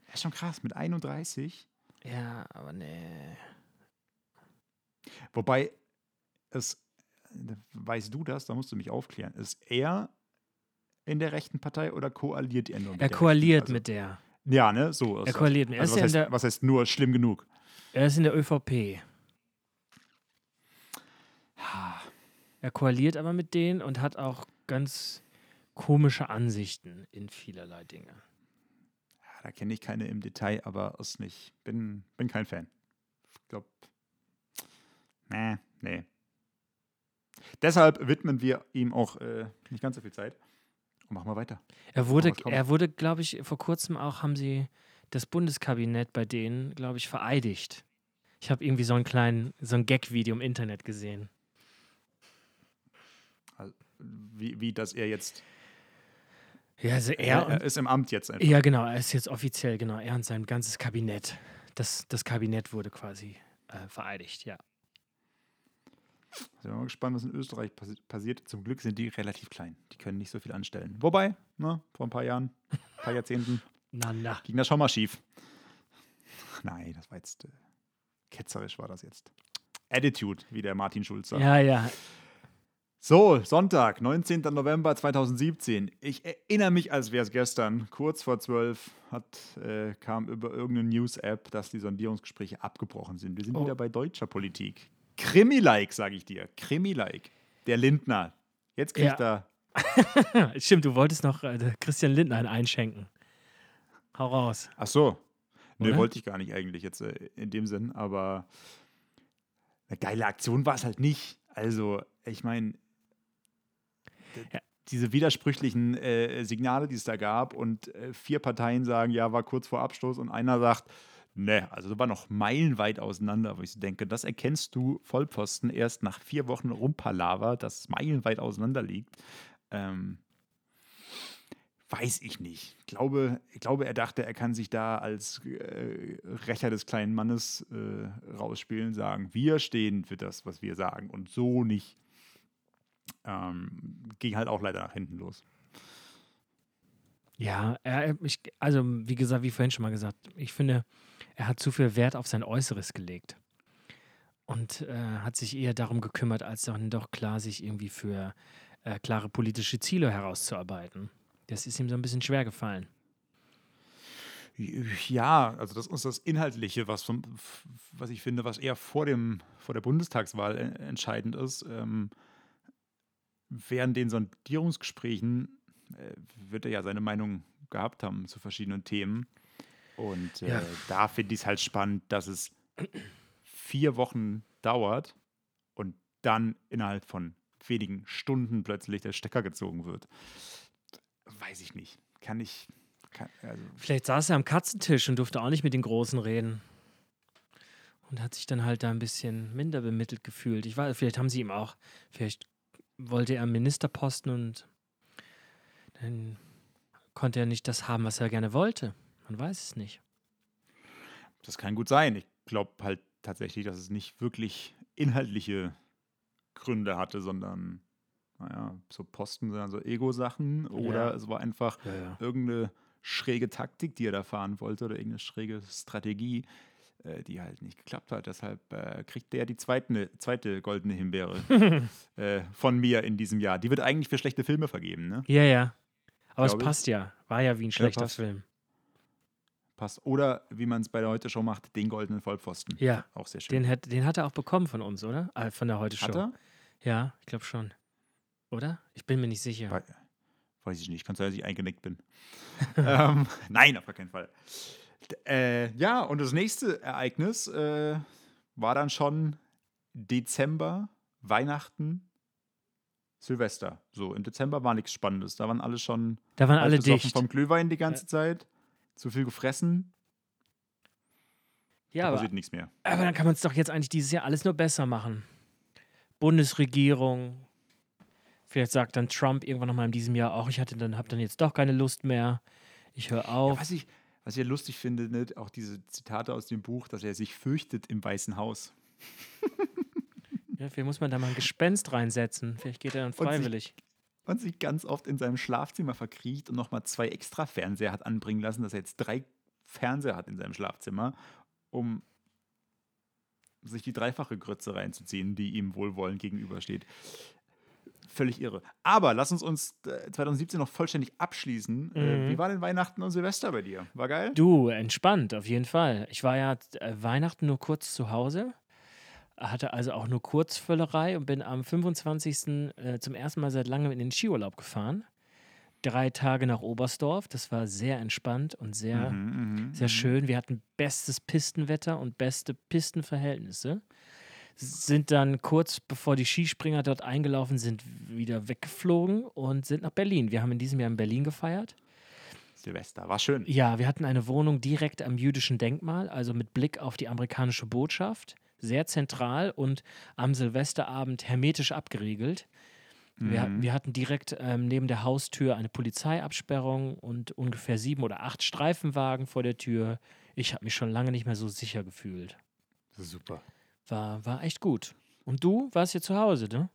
Ja, schon krass, mit 31. Ja, aber nee. Wobei es, weißt du das, da musst du mich aufklären, ist er in der rechten Partei oder koaliert er nur mit Er der koaliert rechten? mit der. Also, Ja, ne? So ist Er das. koaliert mit. Er Also ist was, ja heißt, der, was heißt nur schlimm genug? er ist in der ÖVP. Er koaliert aber mit denen und hat auch ganz komische Ansichten in vielerlei Dinge. Ja, da kenne ich keine im Detail, aber ist nicht. Bin, bin kein Fan. Ich glaube. Nee, nee. Deshalb widmen wir ihm auch äh, nicht ganz so viel Zeit. Und machen wir weiter. Er wurde, er wurde, glaube ich, vor kurzem auch haben sie das Bundeskabinett bei denen, glaube ich, vereidigt. Ich habe irgendwie so einen kleinen, so ein Gag-Video im Internet gesehen. Wie, wie dass er jetzt. Ja, also Er, er, ist im Amt jetzt einfach. ja genau, er ist jetzt offiziell, genau, er und sein ganzes Kabinett. Das, das Kabinett wurde quasi äh, vereidigt, ja. Sind wir mal gespannt, was in Österreich passi passiert. Zum Glück sind die relativ klein. Die können nicht so viel anstellen. Wobei, ne, vor ein paar Jahren, ein paar Jahrzehnten Na, na. ging das schon mal schief. Nein, das war jetzt. Äh, ketzerisch war das jetzt. Attitude, wie der Martin Schulz sagt. Ja, ja. So, Sonntag, 19. November 2017. Ich erinnere mich, als wäre es gestern, kurz vor 12, hat, äh, kam über irgendeine News-App, dass die Sondierungsgespräche abgebrochen sind. Wir sind Oh. wieder bei deutscher Politik. Krimi-like, sage ich dir. Krimi-like. Der Lindner. Jetzt kriegt Ja. er. Stimmt, du wolltest noch äh, Christian Lindner einen einschenken. Hau raus. Ach so. Nee, Oder? wollte ich gar nicht eigentlich jetzt äh, in dem Sinn, aber eine geile Aktion war es halt nicht. Also, ich meine, Ja. diese widersprüchlichen äh, Signale, die es da gab und äh, vier Parteien sagen, ja, war kurz vor Abstoß und einer sagt, ne, also das war noch meilenweit auseinander, wo ich so denke, das erkennst du Vollpfosten erst nach vier Wochen Rumpalava, das meilenweit auseinander liegt. Ähm, weiß ich nicht. Ich glaube, ich glaube, er dachte, er kann sich da als äh, Rächer des kleinen Mannes äh, rausspielen, sagen, wir stehen für das, was wir sagen und so nicht. Ähm, ging halt auch leider nach hinten los. Ja, er, ich, also wie gesagt, wie vorhin schon mal gesagt, ich finde, er hat zu viel Wert auf sein Äußeres gelegt. Und äh, hat sich eher darum gekümmert, als dann doch klar sich irgendwie für äh, klare politische Ziele herauszuarbeiten. Das ist ihm so ein bisschen schwer gefallen. Ja, also das ist das Inhaltliche, was, vom, was ich finde, was eher vor, dem, vor der Bundestagswahl äh, entscheidend ist. Ähm, während den Sondierungsgesprächen wird er ja seine Meinung gehabt haben zu verschiedenen Themen. Und äh, Ja. da finde ich es halt spannend, dass es vier Wochen dauert und dann innerhalb von wenigen Stunden plötzlich der Stecker gezogen wird. Weiß ich nicht. Kann ich. Kann, also, Vielleicht saß er am Katzentisch und durfte auch nicht mit den Großen reden. Und hat sich dann halt da ein bisschen minder bemittelt gefühlt. Ich weiß, vielleicht haben sie ihm auch, vielleicht wollte er einen Ministerposten und dann konnte er nicht das haben, was er gerne wollte. Man weiß es nicht. Das kann gut sein. Ich glaube halt tatsächlich, dass es nicht wirklich inhaltliche Gründe hatte, sondern, naja, so Posten sind so Ego-Sachen oder Ja. es war einfach Ja, ja. irgendeine schräge Taktik, die er da fahren wollte oder irgendeine schräge Strategie, äh, die halt nicht geklappt hat. Deshalb äh, kriegt der die zweite, zweite goldene Himbeere äh, von mir in diesem Jahr. Die wird eigentlich für schlechte Filme vergeben, ne? Ja, ja. Aber es Glaube ich. passt ja. War ja wie ein schlechter passt. Film. Passt. Oder wie man es bei der Heute Show macht, den goldenen Vollpfosten. Ja. Auch sehr schön. Den hat, den hat er auch bekommen von uns, oder? Ah, Von der Heute Show. Hat er? Ja, ich glaube schon. Oder? Ich bin mir nicht sicher. Wei- Weiß ich nicht, kann sein, dass ich eingenickt bin. ähm, nein, auf gar keinen Fall. Äh, ja, und das nächste Ereignis äh, war dann schon Dezember, Weihnachten, Silvester. So, im Dezember war nichts Spannendes. Da waren alle schon Da waren alle dicht. vom Glühwein die ganze Zeit. Zu viel gefressen, Ja, da aber, passiert nichts mehr. aber dann kann man es doch jetzt eigentlich dieses Jahr alles nur besser machen. Bundesregierung. Vielleicht sagt dann Trump irgendwann nochmal in diesem Jahr auch, ich hatte dann, habe dann jetzt doch keine Lust mehr. Ich höre Ja, auf. was, ich, was ich ja lustig finde, ne, auch diese Zitate aus dem Buch, dass er sich fürchtet im Weißen Haus. Vielleicht muss man da mal ein Gespenst reinsetzen. Vielleicht geht er dann Und sich- freiwillig. und sich ganz oft in seinem Schlafzimmer verkriecht und nochmal zwei extra Fernseher hat anbringen lassen, dass er jetzt drei Fernseher hat in seinem Schlafzimmer um sich die dreifache Grütze reinzuziehen, die ihm wohlwollend gegenübersteht. Völlig irre. Aber lass uns uns äh, 2017 noch vollständig abschließen. Äh, Mhm. wie war denn Weihnachten und Silvester bei dir? War geil? Du, entspannt, auf jeden Fall. Ich war ja äh, Weihnachten nur kurz zu Hause, hatte also auch nur Kurzvöllerei und bin am 25. Äh, zum ersten Mal seit langem in den Skiurlaub gefahren. Drei Tage nach Oberstdorf. Das war sehr entspannt und sehr, Mhm, mhm, sehr mhm. schön. Wir hatten bestes Pistenwetter und beste Pistenverhältnisse. Sind dann kurz bevor die Skispringer dort eingelaufen sind, wieder weggeflogen und sind nach Berlin. Wir haben in diesem Jahr in Berlin gefeiert. Silvester, war schön. Ja, wir hatten eine Wohnung direkt am jüdischen Denkmal, also mit Blick auf die amerikanische Botschaft. Sehr zentral und am Silvesterabend hermetisch abgeriegelt. Wir, Mhm. wir hatten direkt ähm, neben der Haustür eine Polizeiabsperrung und ungefähr sieben oder acht Streifenwagen vor der Tür. Ich habe mich schon lange nicht mehr so sicher gefühlt. Super. War, war echt gut. Und du warst hier zu Hause, ne?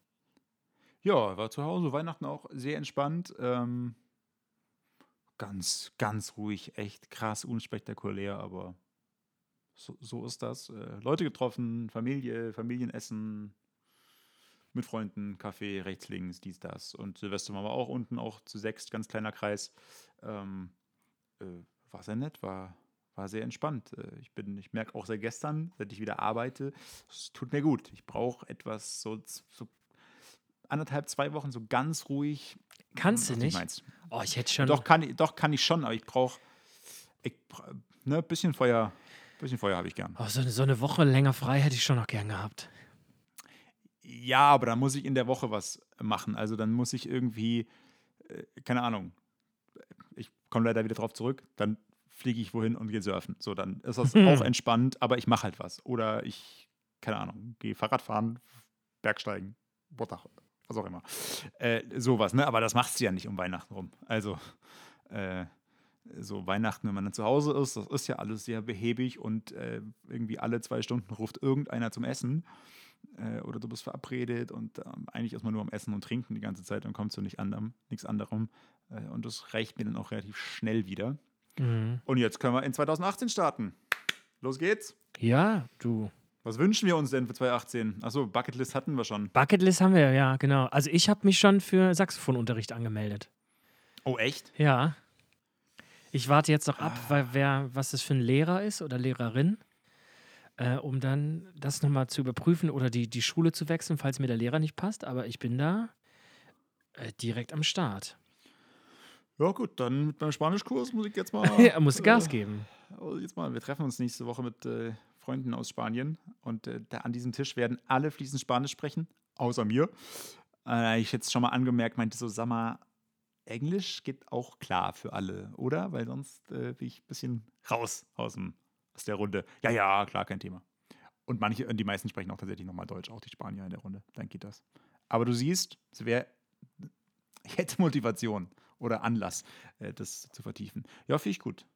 Ja, war zu Hause, Weihnachten auch sehr entspannt. Ähm, ganz, ganz ruhig, echt krass, unspektakulär, aber so, so ist das. Äh, Leute getroffen, Familie, Familienessen, mit Freunden, Kaffee, rechts, links, dies, das. Und Silvester waren wir auch unten, auch zu sechs, ganz kleiner Kreis. Ähm, äh, war sehr nett, war, war sehr entspannt. Äh, ich bin, ich merke auch seit gestern, seit ich wieder arbeite, es tut mir gut. Ich brauche etwas so, so anderthalb, zwei Wochen so ganz ruhig. Kannst du du nicht? meinst. Oh, ich hätte schon. Doch kann, ich- doch, kann ich schon, aber ich brauche ich, bra- ne, bisschen Feuer, bisschen Feuer habe ich gern. Oh, so, eine- so eine Woche länger frei hätte ich schon noch gern gehabt. Ja, aber dann muss ich in der Woche was machen. Also dann muss ich irgendwie, äh, keine Ahnung, ich komme leider wieder drauf zurück, dann fliege ich wohin und gehe surfen. So, dann ist das auch entspannt, aber ich mache halt was. Oder ich, keine Ahnung, gehe Fahrrad fahren, Bergsteigen, what was auch immer. Äh, sowas, ne? Aber das machst du ja nicht um Weihnachten rum. Also, äh, so Weihnachten, wenn man dann zu Hause ist, das ist ja alles sehr behäbig und äh, irgendwie alle zwei Stunden ruft irgendeiner zum Essen äh, oder du bist verabredet und ähm, eigentlich ist man nur am Essen und Trinken die ganze Zeit und kommt zu nicht anderem, nichts anderem. Äh, und das reicht mir dann auch relativ schnell wieder. Mhm. Und jetzt können wir in 2018 starten. Los geht's. Ja, du. Was wünschen wir uns denn für 2018? Achso, Bucketlist hatten wir schon. Bucketlist haben wir, ja, genau. Also ich habe mich schon für Saxophonunterricht angemeldet. Oh, echt? Ja. Ich warte jetzt noch ab, Ah. weil wer, was das für ein Lehrer ist oder Lehrerin, äh, um dann das nochmal zu überprüfen oder die, die Schule zu wechseln, falls mir der Lehrer nicht passt. Aber ich bin da äh, direkt am Start. Ja, gut, dann mit meinem Spanischkurs muss ich jetzt mal. er muss Gas äh, geben. Also jetzt mal, wir treffen uns nächste Woche mit äh, Freunden aus Spanien und äh, da an diesem Tisch werden alle fließend Spanisch sprechen, außer mir. Ich jetzt schon mal angemerkt, meinte so, sag mal, Englisch geht auch klar für alle, oder? Weil sonst äh, bin ich ein bisschen raus aus, dem, aus der Runde. Ja, ja, klar, kein Thema. Und manche, die meisten sprechen auch tatsächlich nochmal Deutsch, auch die Spanier in der Runde. Dann geht das. Aber du siehst, es wäre, ich hätte Motivation oder Anlass, äh, das zu vertiefen. Ja, finde ich gut.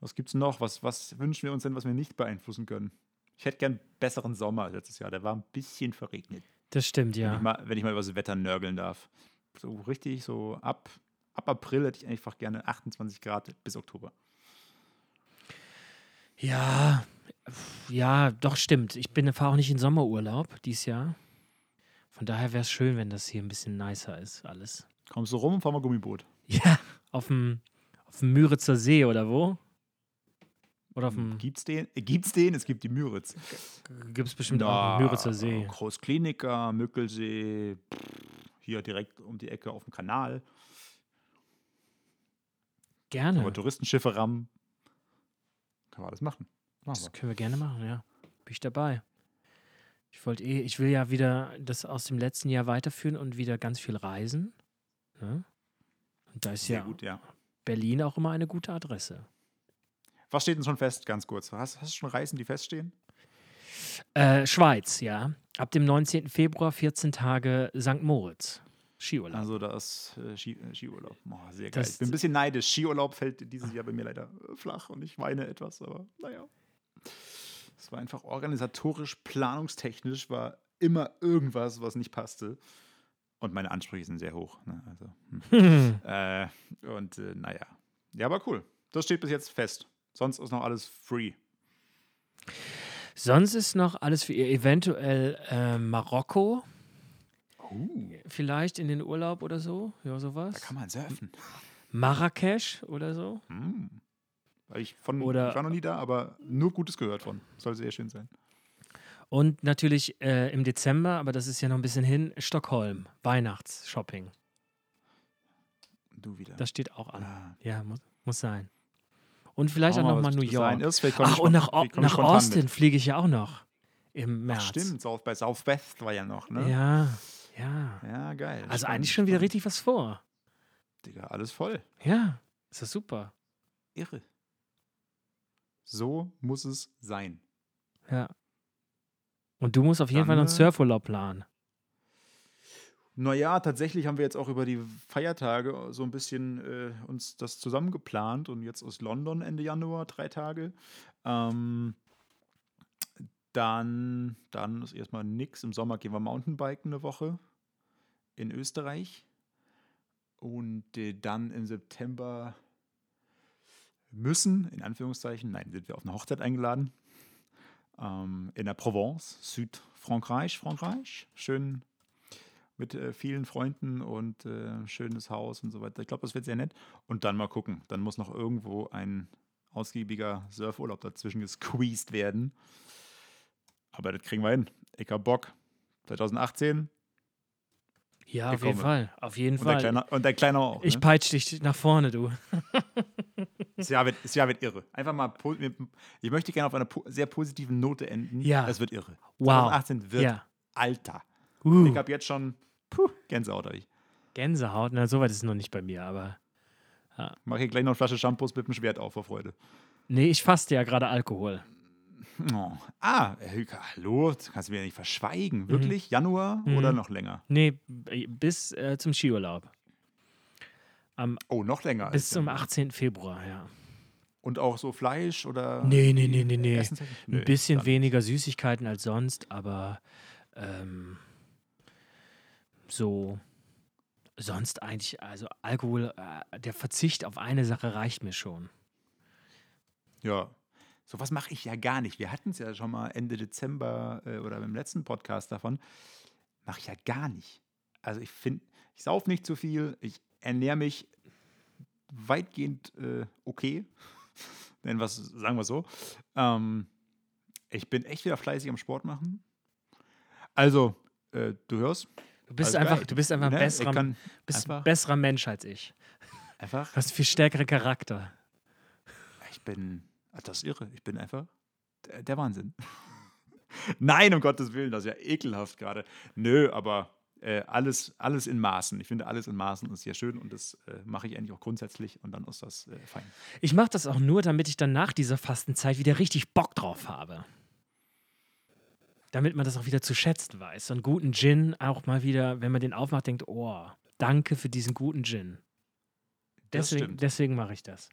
Was gibt's noch? Was, was wünschen wir uns denn, was wir nicht beeinflussen können? Ich hätte gern einen besseren Sommer als letztes Jahr. Der war ein bisschen verregnet. Das stimmt, Wenn, ich ja. mal, wenn ich mal über das Wetter nörgeln darf. So richtig, so ab, ab April hätte ich einfach gerne 28 Grad bis Oktober. Ja, ja, doch stimmt. Ich bin fahre auch nicht in Sommerurlaub dieses Jahr. Von daher wäre es schön, wenn das hier ein bisschen nicer ist, alles. Kommst du rum und fahr mal Gummiboot. Ja, auf dem, auf dem Müritzer See oder wo? Oder auf dem, Gibt's den? Äh, gibt's den? Es gibt die Müritz. gibt es bestimmt auch einen Müritzer See. Großkliniker, Mückelsee, pff, hier direkt um die Ecke auf dem Kanal. Gerne. Aber Touristenschiffe rammen. Kann man alles machen. Machen Das können wir gerne machen, ja. Bin ich dabei. Ich wollte eh, ich will ja wieder das aus dem letzten Jahr weiterführen und wieder ganz viel reisen. Ne? Und da ist Sehr ja gut, ja. Berlin auch immer eine gute Adresse. Was steht denn schon fest, ganz kurz? Hast, hast du schon Reisen, die feststehen? Äh, Schweiz, ja. Ab dem 19. Februar 14 Tage St. Moritz. Skiurlaub. Also da ist äh, Ski, äh, Skiurlaub. Oh, sehr geil. Das- ich bin ein bisschen neidisch. Skiurlaub fällt dieses Jahr bei mir leider äh, flach und ich weine etwas, aber naja. Es war einfach organisatorisch, planungstechnisch war immer irgendwas, was nicht passte. Und meine Ansprüche sind sehr hoch. Ne? Also, hm. äh, und äh, naja. Ja, aber cool. Das steht bis jetzt fest. Sonst ist noch alles free. Sonst ist noch alles für ihr eventuell äh, Marokko, Uh, vielleicht in den Urlaub oder so. Ja, da sowas. kann man surfen. Marrakesch oder so. Hm. Ich, von, Oder- ich war noch nie da, aber nur Gutes gehört von. Soll sehr schön sein. Und natürlich äh, im Dezember, aber das ist ja noch ein bisschen hin, Stockholm, Weihnachtsshopping. Du wieder. Das steht auch an. Ah. Ja, muss, muss sein. Und vielleicht Schauen auch nochmal New York. Ist. Ach, und nach, ich nach Austin fliege ich ja auch noch im März. Ach, stimmt, South, bei Southwest war ja noch, ne? Ja, ja. Ja, geil. Also Spannend, eigentlich schon wieder richtig was vor. Digga, alles voll. Ja, ist das super. Irre. So muss es sein. Ja. Und du musst auf jeden Dann, Fall noch einen äh, Surfurlaub planen. Naja, tatsächlich haben wir jetzt auch über die Feiertage so ein bisschen äh, uns das zusammengeplant und jetzt aus London Ende Januar drei Tage. Ähm, dann, dann ist erstmal nix. Im Sommer gehen wir Mountainbiken eine Woche in Österreich. Und äh, dann im September müssen, in Anführungszeichen, nein, sind wir auf eine Hochzeit eingeladen. Ähm, in der Provence, Südfrankreich, Frankreich. Schön mit äh, vielen Freunden und äh, schönes Haus und so weiter. Ich glaube, das wird sehr nett. Und dann mal gucken. Dann muss noch irgendwo ein ausgiebiger Surfurlaub dazwischen gesqueezed werden. Aber das kriegen wir hin. Ich hab Bock. 2018 Ja, auf jeden. Fall. Auf jeden und der, Fall. Kleine, und der Kleine auch. ich ne? peitsch dich nach vorne, du. das, Jahr wird, das Jahr wird irre. Einfach mal, ich möchte gerne auf einer sehr positiven Note enden. Ja. Es wird irre. Wow. 2018 wird Ja. Alter. Uh, Ich habe jetzt schon Gänsehaut euch. Gänsehaut. Na, soweit ist es noch nicht bei mir, aber. Mach hier gleich noch eine Flasche Shampoos mit dem Schwert auf vor Freude. Nee, ich faste ja gerade Alkohol. Oh. Ah, hallo, das kannst du mir ja nicht Mhm. verschweigen. Wirklich? Januar oder noch länger? Nee, bis äh, zum Skiurlaub. Am, Oh, noch länger. bis zum Januar. 18. Februar, ja. Und auch so Fleisch oder. Nee, nee, nee, nee, nee. Ein bisschen weniger Süßigkeiten als sonst, aber ähm, so sonst eigentlich, also Alkohol, äh, der Verzicht auf eine Sache reicht mir schon. Ja. Sowas mache ich ja gar nicht. Wir hatten es ja schon mal Ende Dezember äh, oder beim letzten Podcast davon. Mache ich ja gar nicht. Also ich finde, ich sauf nicht zu viel. Ich ernähre mich weitgehend äh, okay. Nennen wir sagen wir so. Ähm, ich bin echt wieder fleißig am Sport machen. Also, äh, du hörst. Du bist alles einfach, geil. du bist einfach ein Ne? besserer, bist ein besserer Mensch als ich. einfach Du hast viel stärkeren Charakter. Ich bin, ach, das ist irre, ich bin einfach der, der Wahnsinn. Nein, um Gottes Willen, das ist ja ekelhaft gerade. Nö, aber äh, alles, alles in Maßen. Ich finde, alles in Maßen ist ja schön und das äh, mache ich eigentlich auch grundsätzlich und dann ist das äh, fein. Ich mache das auch nur, damit ich dann nach dieser Fastenzeit wieder richtig Bock drauf habe. Damit man das auch wieder zu schätzen weiß. So einen guten Gin auch mal wieder, wenn man den aufmacht, denkt, oh, danke für diesen guten Gin. Deswegen, deswegen mache ich das.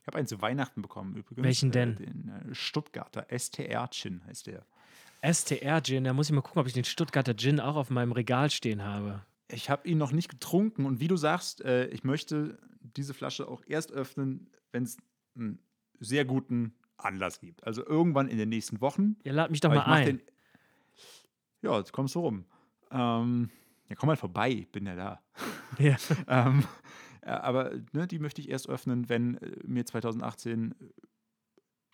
Ich habe einen zu Weihnachten bekommen übrigens. Welchen denn? Äh, den äh, Stuttgarter STR-Chin heißt der. STR-Gin, da muss ich mal gucken, ob ich den Stuttgarter Gin auch auf meinem Regal stehen habe. Ich habe ihn noch nicht getrunken und wie du sagst, äh, ich möchte diese Flasche auch erst öffnen, wenn es einen sehr guten Anlass gibt. Also irgendwann in den nächsten Wochen. Ja, lad mich doch mal ein. Den, ja, jetzt kommst du rum. Ähm, ja, komm mal vorbei, ich bin ja da. Ja. ähm, ja, aber ne, die möchte ich erst öffnen, wenn äh, mir 2018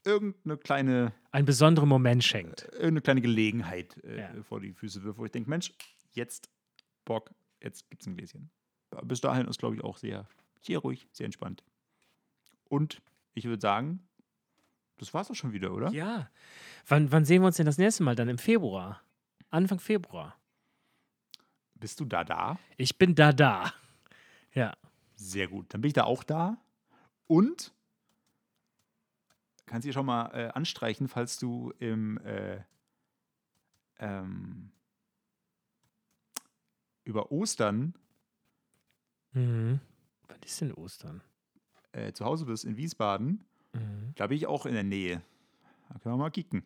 irgendeine kleine, Einen besonderen Moment schenkt. irgendeine kleine Gelegenheit äh, Ja. vor die Füße wirft, wo ich denke, Mensch, jetzt Bock, jetzt gibt's ein Gläschen. Bis dahin ist, glaube ich, auch sehr, sehr ruhig, sehr entspannt. Und ich würde sagen, das war's auch schon wieder, oder? Ja. Wann, wann sehen wir uns denn das nächste Mal? Dann im Februar. Anfang Februar. Bist du da da? Ich bin da da. Ja. Sehr gut. Dann bin ich da auch da. Und kannst du schon mal äh, anstreichen, falls du im äh, ähm, über Ostern Mhm. Wann ist denn Ostern? äh, zu Hause bist in Wiesbaden. Mhm. Da bin ich auch in der Nähe. Da können wir mal kicken.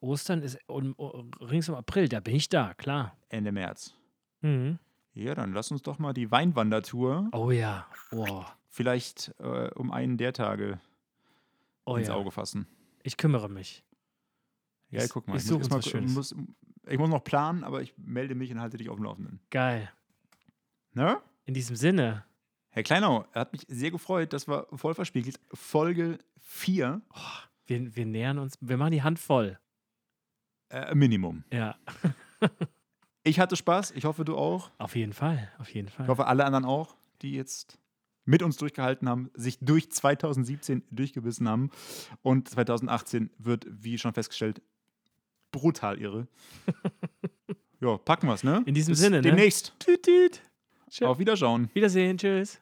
Ostern ist um, rings um April, da bin ich da, klar. Ende März. Mhm. Ja, dann lass uns doch mal die Weinwandertour Oh ja. Oh, vielleicht äh, um einen der Tage oh ins ja. Auge fassen. Ich kümmere mich. Ja, Ich- guck mal. ich muss uns was mal-. Muss, ich muss noch planen, aber ich melde mich und halte dich auf dem Laufenden. Geil. Ne? In diesem Sinne, Herr Kleinau, er hat mich sehr gefreut. Das war voll verspiegelt. Folge 4, wir, wir nähern uns, wir machen die Hand voll. Äh, Minimum. Ja, Ich hatte Spaß. Ich hoffe, du auch. auf jeden Fall, auf jeden Fall. Ich hoffe, alle anderen auch, die jetzt mit uns durchgehalten haben, sich durch 2017 durchgebissen haben. Und 2018 wird, wie schon festgestellt, brutal irre. ja, packen wir's, ne? In diesem Bis Sinne, ne? Demnächst. Tüt, tüt. Tschö. Auf Wiederschauen. Wiedersehen, tschüss.